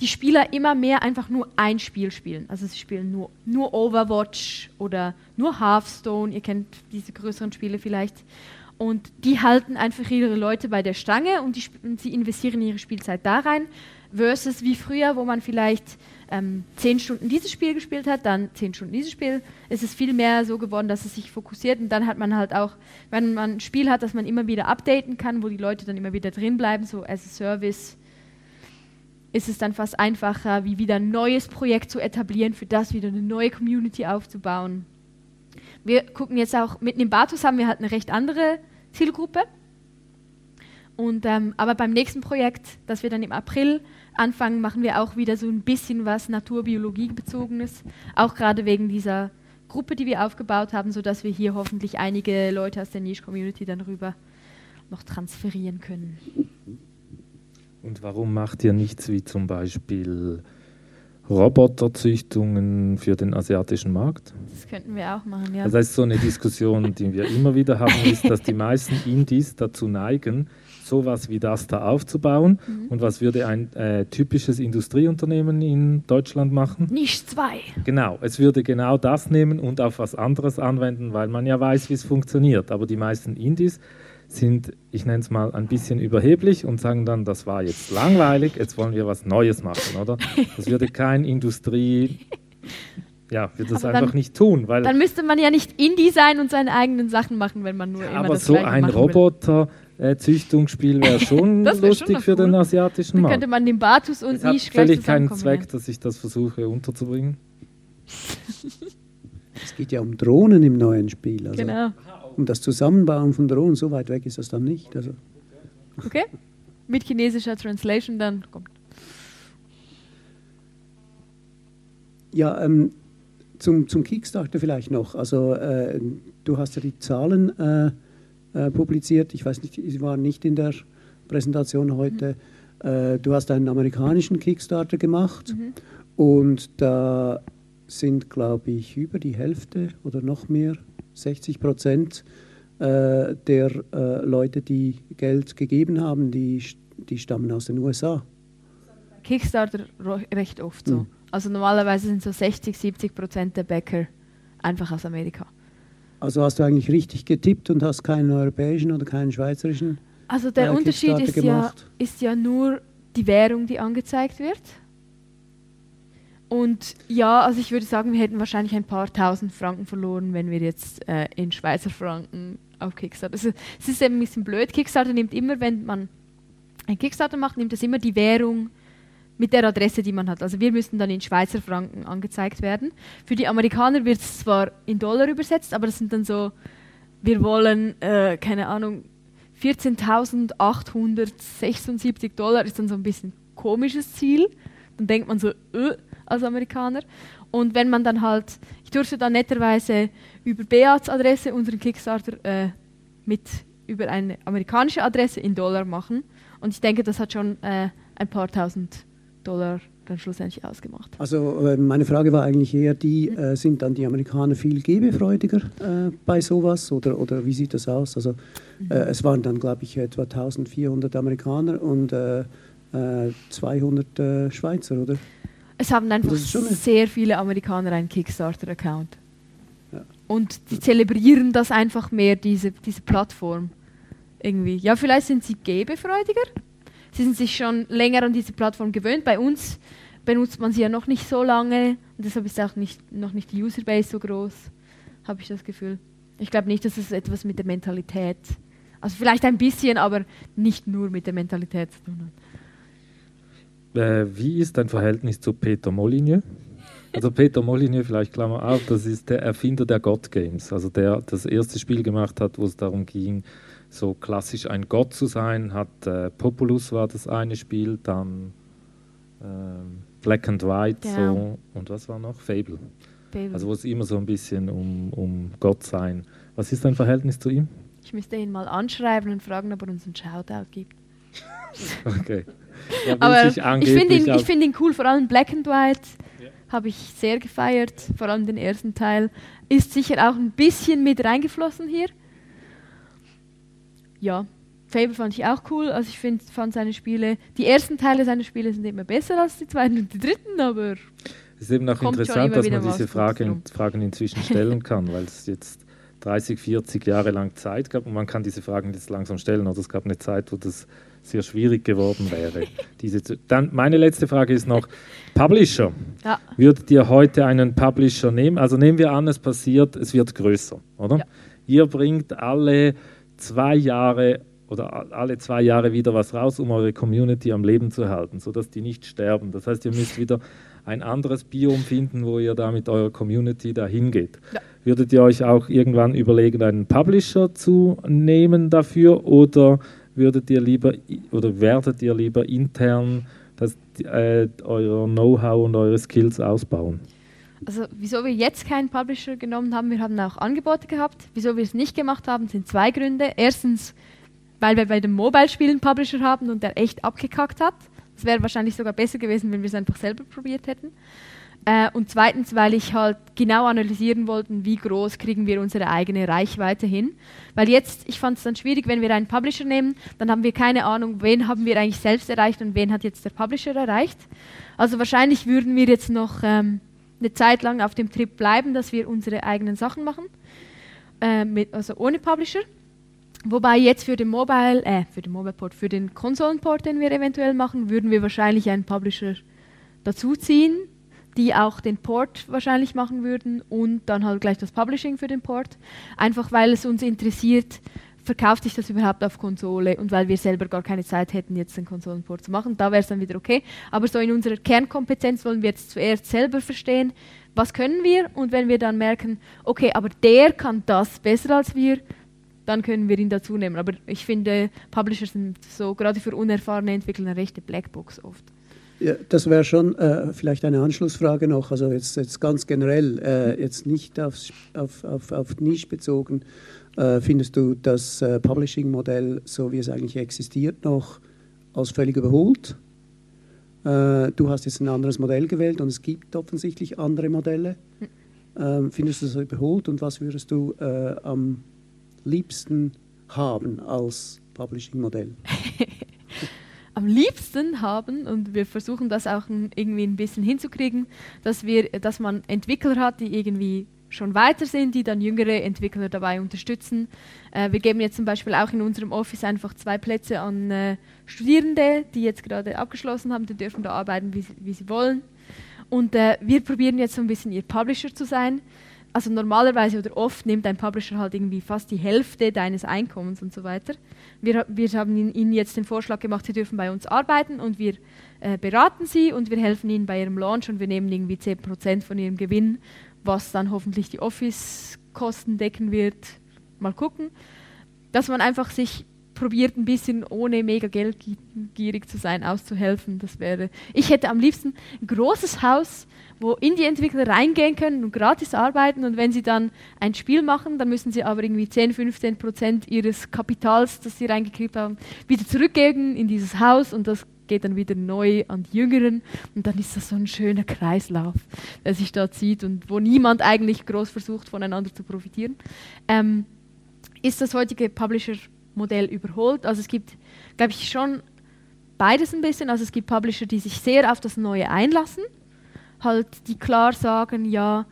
die Spieler immer mehr einfach nur ein Spiel spielen. Also sie spielen nur, nur Overwatch oder nur Hearthstone, ihr kennt diese größeren Spiele vielleicht. Und die halten einfach ihre Leute bei der Stange und, die, und sie investieren ihre Spielzeit da rein. versus wie früher, wo man vielleicht ähm, zehn Stunden dieses Spiel gespielt hat, dann zehn Stunden dieses Spiel. Es ist viel mehr so geworden, dass es sich fokussiert und dann hat man halt auch, wenn man ein Spiel hat, das man immer wieder updaten kann, wo die Leute dann immer wieder drin bleiben, so as a Service, ist es dann fast einfacher, wie wieder ein neues Projekt zu etablieren, für das wieder eine neue Community aufzubauen. Wir gucken jetzt auch, mit Nimbatus haben wir halt eine recht andere Zielgruppe. Und, ähm, aber beim nächsten Projekt, das wir dann im April anfangen, machen wir auch wieder so ein bisschen was Naturbiologie-bezogenes. Auch gerade wegen dieser Gruppe, die wir aufgebaut haben, sodass wir hier hoffentlich einige Leute aus der Niche-Community dann rüber noch transferieren können. Und warum macht ihr nichts wie zum Beispiel Roboterzüchtungen für den asiatischen Markt? Das könnten wir auch machen, ja. Das heißt, so eine Diskussion, die wir immer wieder haben, ist, dass die meisten Indies dazu neigen, sowas wie das da aufzubauen. Mhm. Und was würde ein äh, typisches Industrieunternehmen in Deutschland machen? Nicht zwei. Genau, es würde genau das nehmen und auf was anderes anwenden, weil man ja weiß, wie es funktioniert. Aber die meisten Indies sind, ich nenne es mal, ein bisschen überheblich und sagen dann, das war jetzt langweilig, jetzt wollen wir was Neues machen, oder? Das würde kein Industrie, ja, würde das einfach nicht tun. Weil dann müsste man ja nicht Indie sein und seine eigenen Sachen machen, wenn man nur ja, immer aber das so ein Roboter äh, Züchtungsspiel wäre schon wär lustig schon für cool. den asiatischen Markt. Dann könnte man den Batus und es hat völlig keinen Zweck, dass ich das versuche unterzubringen. es geht ja um Drohnen im neuen Spiel. Also. Genau um das Zusammenbauen von Drohnen, so weit weg ist das dann nicht. Also. Okay, mit chinesischer Translation dann kommt. Ja, ähm, zum, zum Kickstarter vielleicht noch. Also äh, du hast ja die Zahlen äh, äh, publiziert. Ich weiß nicht, sie waren nicht in der Präsentation heute. Mhm. du hast einen amerikanischen Kickstarter gemacht mhm. und da sind, glaube ich, über die Hälfte oder noch mehr 60 Prozent äh, der äh, Leute, die Geld gegeben haben, die, die stammen aus den USA. Kickstarter recht oft so. Mhm. Also normalerweise sind so 60, 70 Prozent der Bäcker einfach aus Amerika. Also hast du eigentlich richtig getippt und hast keinen europäischen oder keinen schweizerischen? Also der äh, Unterschied ist ja, ist ja nur die Währung, die angezeigt wird. Und ja, also ich würde sagen, wir hätten wahrscheinlich ein paar tausend Franken verloren, wenn wir jetzt äh, in Schweizer Franken auf Kickstarter. Also es ist eben ein bisschen blöd. Kickstarter nimmt immer, wenn man ein Kickstarter macht, nimmt das immer die Währung mit der Adresse, die man hat. Also wir müssten dann in Schweizer Franken angezeigt werden. Für die Amerikaner wird es zwar in Dollar übersetzt, aber das sind dann so, wir wollen, äh, keine Ahnung, 14.876 Dollar ist dann so ein bisschen komisches Ziel. Dann denkt man so, äh, als Amerikaner. Und wenn man dann halt, ich durfte dann netterweise über Beats Adresse unseren Kickstarter äh, mit über eine amerikanische Adresse in Dollar machen. Und ich denke, das hat schon äh, ein paar tausend Dollar dann schlussendlich ausgemacht. Also äh, meine Frage war eigentlich eher die, mhm. äh, sind dann die Amerikaner viel gebefreudiger äh, bei sowas oder, oder wie sieht das aus? Also mhm. Äh, es waren dann, glaube ich, etwa 1400 Amerikaner und 200 äh, Schweizer, oder? Es haben einfach sehr viele Amerikaner einen Kickstarter-Account. Ja. Und die zelebrieren das einfach mehr, diese, diese Plattform. Irgendwie. Ja, vielleicht sind sie gebefreudiger. Sie sind sich schon länger an diese Plattform gewöhnt. Bei uns benutzt man sie ja noch nicht so lange. Und deshalb ist auch nicht, noch nicht die Userbase so groß, habe ich das Gefühl. Ich glaube nicht, dass es etwas mit der Mentalität, also vielleicht ein bisschen, aber nicht nur mit der Mentalität zu tun hat. Äh, wie ist dein Verhältnis zu Peter Molyneux? Also Peter Molyneux, vielleicht Klammer auf, das ist der Erfinder der God Games, also der das erste Spiel gemacht hat, wo es darum ging, so klassisch ein Gott zu sein, hat äh, Populus war das eine Spiel, dann äh, Black and White genau. so, und was war noch? Fable. Fable. Also wo es immer so ein bisschen um, um Gott sein. Was ist dein Verhältnis zu ihm? Ich müsste ihn mal anschreiben und fragen, ob er uns einen Shoutout gibt. okay. Aber ich finde ihn, find ihn cool, vor allem Black and White ja. habe ich sehr gefeiert, vor allem den ersten Teil. Ist sicher auch ein bisschen mit reingeflossen hier. Ja, Fable fand ich auch cool. Also ich find, fand seine Spiele, die ersten Teile seiner Spiele sind immer besser als die zweiten und die dritten, aber. Es ist eben auch interessant, dass man diese Frage, Fragen inzwischen stellen kann, weil es jetzt 30, 40 Jahre lang Zeit gab. Und man kann diese Fragen jetzt langsam stellen. Oder es gab eine Zeit, wo das sehr schwierig geworden wäre. Diese, dann meine letzte Frage ist noch, Publisher. Ja. Würdet ihr heute einen Publisher nehmen? Also nehmen wir an, es passiert, es wird größer, oder? Ja. Ihr bringt alle zwei Jahre oder alle zwei Jahre wieder was raus, um eure Community am Leben zu halten, sodass die nicht sterben. Das heißt, ihr müsst wieder ein anderes Biom finden, wo ihr da mit eurer Community dahin geht. Ja. Würdet ihr euch auch irgendwann überlegen, einen Publisher zu nehmen dafür oder würdet ihr lieber oder werdet ihr lieber intern das, äh, euer Know-how und eure Skills ausbauen? Also wieso wir jetzt keinen Publisher genommen haben, wir haben auch Angebote gehabt. Wieso wir es nicht gemacht haben, sind zwei Gründe. Erstens, weil wir bei den Mobile-Spielen Publisher haben und der echt abgekackt hat. Es wäre wahrscheinlich sogar besser gewesen, wenn wir es einfach selber probiert hätten. Äh, und zweitens, weil ich halt genau analysieren wollte, wie groß kriegen wir unsere eigene Reichweite hin. Weil jetzt, ich fand es dann schwierig, wenn wir einen Publisher nehmen, dann haben wir keine Ahnung, wen haben wir eigentlich selbst erreicht und wen hat jetzt der Publisher erreicht. Also wahrscheinlich würden wir jetzt noch ähm, eine Zeit lang auf dem Trip bleiben, dass wir unsere eigenen Sachen machen, äh, mit, also ohne Publisher. Wobei jetzt für den Mobile, äh, für den Mobile Port, für den Konsolenport, den wir eventuell machen, würden wir wahrscheinlich einen Publisher dazuziehen, die auch den Port wahrscheinlich machen würden und dann halt gleich das Publishing für den Port. Einfach weil es uns interessiert, verkauft sich das überhaupt auf Konsole und weil wir selber gar keine Zeit hätten, jetzt den Konsolenport zu machen. Da wäre es dann wieder okay. Aber so in unserer Kernkompetenz wollen wir jetzt zuerst selber verstehen, was können wir und wenn wir dann merken, okay, aber der kann das besser als wir, dann können wir ihn dazu nehmen. Aber ich finde, Publisher sind so gerade für unerfahrene Entwickler eine rechte Blackbox oft. Ja, das wäre schon äh, vielleicht eine Anschlussfrage noch, also jetzt, jetzt ganz generell, äh, jetzt nicht aufs, auf, auf, auf Niche bezogen. Äh, findest du das äh, Publishing-Modell, so wie es eigentlich existiert, noch als völlig überholt? Äh, du hast jetzt ein anderes Modell gewählt und es gibt offensichtlich andere Modelle. Hm. Ähm, findest du das überholt und was würdest du äh, am liebsten haben als Publishing-Modell? am liebsten haben und wir versuchen das auch irgendwie ein bisschen hinzukriegen, dass wir, dass man Entwickler hat, die irgendwie schon weiter sind, die dann jüngere Entwickler dabei unterstützen. Äh, wir geben jetzt zum Beispiel auch in unserem Office einfach zwei Plätze an äh, Studierende, die jetzt gerade abgeschlossen haben, die dürfen da arbeiten, wie sie, wie sie wollen. Und äh, wir probieren jetzt so ein bisschen ihr Publisher zu sein also normalerweise oder oft nimmt ein Publisher halt irgendwie fast die Hälfte deines Einkommens und so weiter. Wir, wir haben ihnen jetzt den Vorschlag gemacht, sie dürfen bei uns arbeiten und wir äh, beraten sie und wir helfen ihnen bei ihrem Launch und wir nehmen irgendwie 10% von ihrem Gewinn, was dann hoffentlich die Office-Kosten decken wird. Mal gucken. Dass man einfach sich probiert, ein bisschen ohne mega geldgierig zu sein, auszuhelfen. Das wäre. Ich hätte am liebsten ein großes Haus wo Indie-Entwickler reingehen können und gratis arbeiten und wenn sie dann ein Spiel machen, dann müssen sie aber irgendwie 10, 15 Prozent ihres Kapitals, das sie reingekriegt haben, wieder zurückgeben in dieses Haus und das geht dann wieder neu an die Jüngeren und dann ist das so ein schöner Kreislauf, der sich da zieht und wo niemand eigentlich groß versucht, voneinander zu profitieren. Ähm, ist das heutige Publisher-Modell überholt? Also es gibt, glaube ich, schon beides ein bisschen. Also es gibt Publisher, die sich sehr auf das Neue einlassen halt, die klar sagen, ja,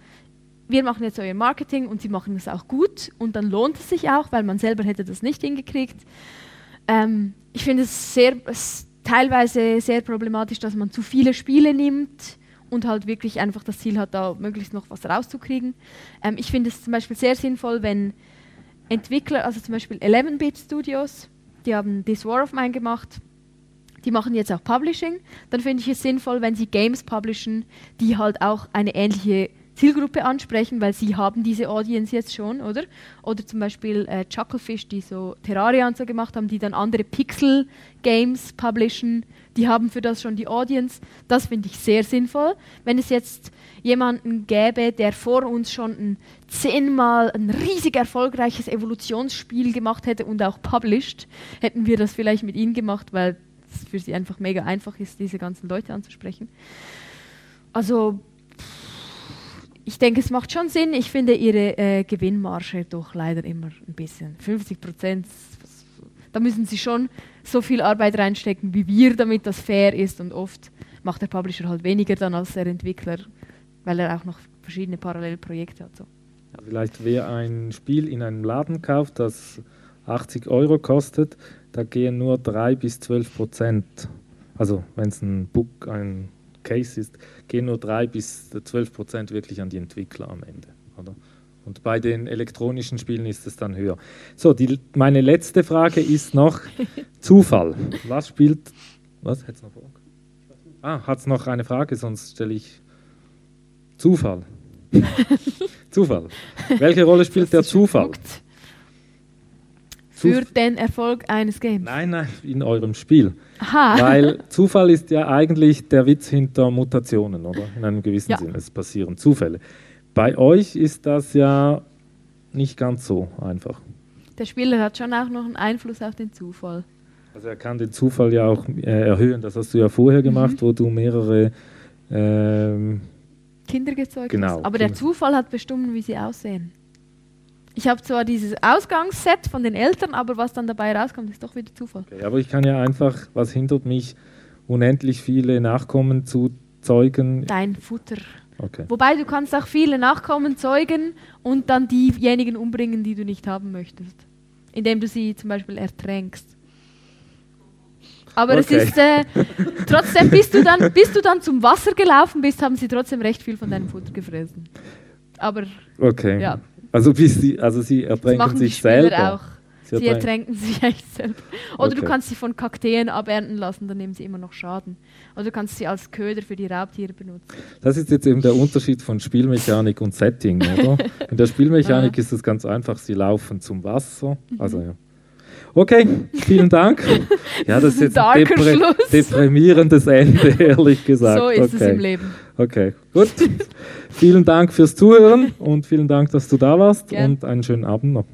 wir machen jetzt euer Marketing und sie machen es auch gut und dann lohnt es sich auch, weil man selber hätte das nicht hingekriegt. Ähm, ich finde es sehr, es teilweise sehr problematisch, dass man zu viele Spiele nimmt und halt wirklich einfach das Ziel hat, da möglichst noch was rauszukriegen. Ähm, ich finde es zum Beispiel sehr sinnvoll, wenn Entwickler, also zum Beispiel 11-Bit Studios, die haben This War of Mine gemacht, die machen jetzt auch Publishing, dann finde ich es sinnvoll, wenn sie Games publishen, die halt auch eine ähnliche Zielgruppe ansprechen, weil sie haben diese Audience jetzt schon, oder? Oder zum Beispiel äh, Chucklefish, die so Terraria und so gemacht haben, die dann andere Pixel-Games publishen, die haben für das schon die Audience. Das finde ich sehr sinnvoll. Wenn es jetzt jemanden gäbe, der vor uns schon ein zehnmal ein riesig erfolgreiches Evolutionsspiel gemacht hätte und auch published, hätten wir das vielleicht mit ihnen gemacht, weil es für sie einfach mega einfach ist, diese ganzen Leute anzusprechen. Also ich denke, es macht schon Sinn. Ich finde ihre äh, Gewinnmarge doch leider immer ein bisschen. 50 Prozent, da müssen sie schon so viel Arbeit reinstecken wie wir, damit das fair ist. Und oft macht der Publisher halt weniger dann als der Entwickler, weil er auch noch verschiedene Parallelprojekte hat. So. Vielleicht wer ein Spiel in einem Laden kauft, das 80 Euro kostet, da gehen nur 3 bis 12 Prozent, also wenn es ein Book, ein Case ist, gehen nur 3 bis 12 Prozent wirklich an die Entwickler am Ende. Oder? Und bei den elektronischen Spielen ist es dann höher. So, die, meine letzte Frage ist noch Zufall. Was spielt. Was? Hätte noch Frage? Ah, hat es noch eine Frage? Sonst stelle ich. Zufall. Zufall. Welche Rolle spielt der Zufall? Für den Erfolg eines Games? Nein, nein, in eurem Spiel. Aha. Weil Zufall ist ja eigentlich der Witz hinter Mutationen, oder? In einem gewissen ja. Sinne. Es passieren Zufälle. Bei euch ist das ja nicht ganz so einfach. Der Spieler hat schon auch noch einen Einfluss auf den Zufall. Also er kann den Zufall ja auch äh, erhöhen. Das hast du ja vorher gemacht, mhm. wo du mehrere ähm, Kinder gezeugt genau, hast. Aber Kinder. der Zufall hat bestimmt, wie sie aussehen. Ich habe zwar dieses Ausgangsset von den Eltern, aber was dann dabei rauskommt, ist doch wieder Zufall. Okay, aber ich kann ja einfach, was hindert mich, unendlich viele Nachkommen zu zeugen? Dein Futter. Okay. Wobei du kannst auch viele Nachkommen zeugen und dann diejenigen umbringen, die du nicht haben möchtest. Indem du sie zum Beispiel ertränkst. Aber okay. es ist äh, trotzdem, bis du, dann, bis du dann zum Wasser gelaufen bist, haben sie trotzdem recht viel von deinem Futter gefressen. Aber okay. ja. Also, bis sie, also sie ertränken sich selber. Auch. Sie, sie ertränken sich echt selber. Oder okay. du kannst sie von Kakteen abernten lassen, dann nehmen sie immer noch Schaden. Oder du kannst sie als Köder für die Raubtiere benutzen. Das ist jetzt eben der Unterschied von Spielmechanik und Setting, oder? In der Spielmechanik ist es ganz einfach, sie laufen zum Wasser. Mhm. Also ja. Okay, vielen Dank. Ja, das ist jetzt ein depri deprimierendes Ende, ehrlich gesagt. So ist okay. es im Leben. Okay, gut. vielen Dank fürs Zuhören und vielen Dank, dass du da warst Gern. und einen schönen Abend noch.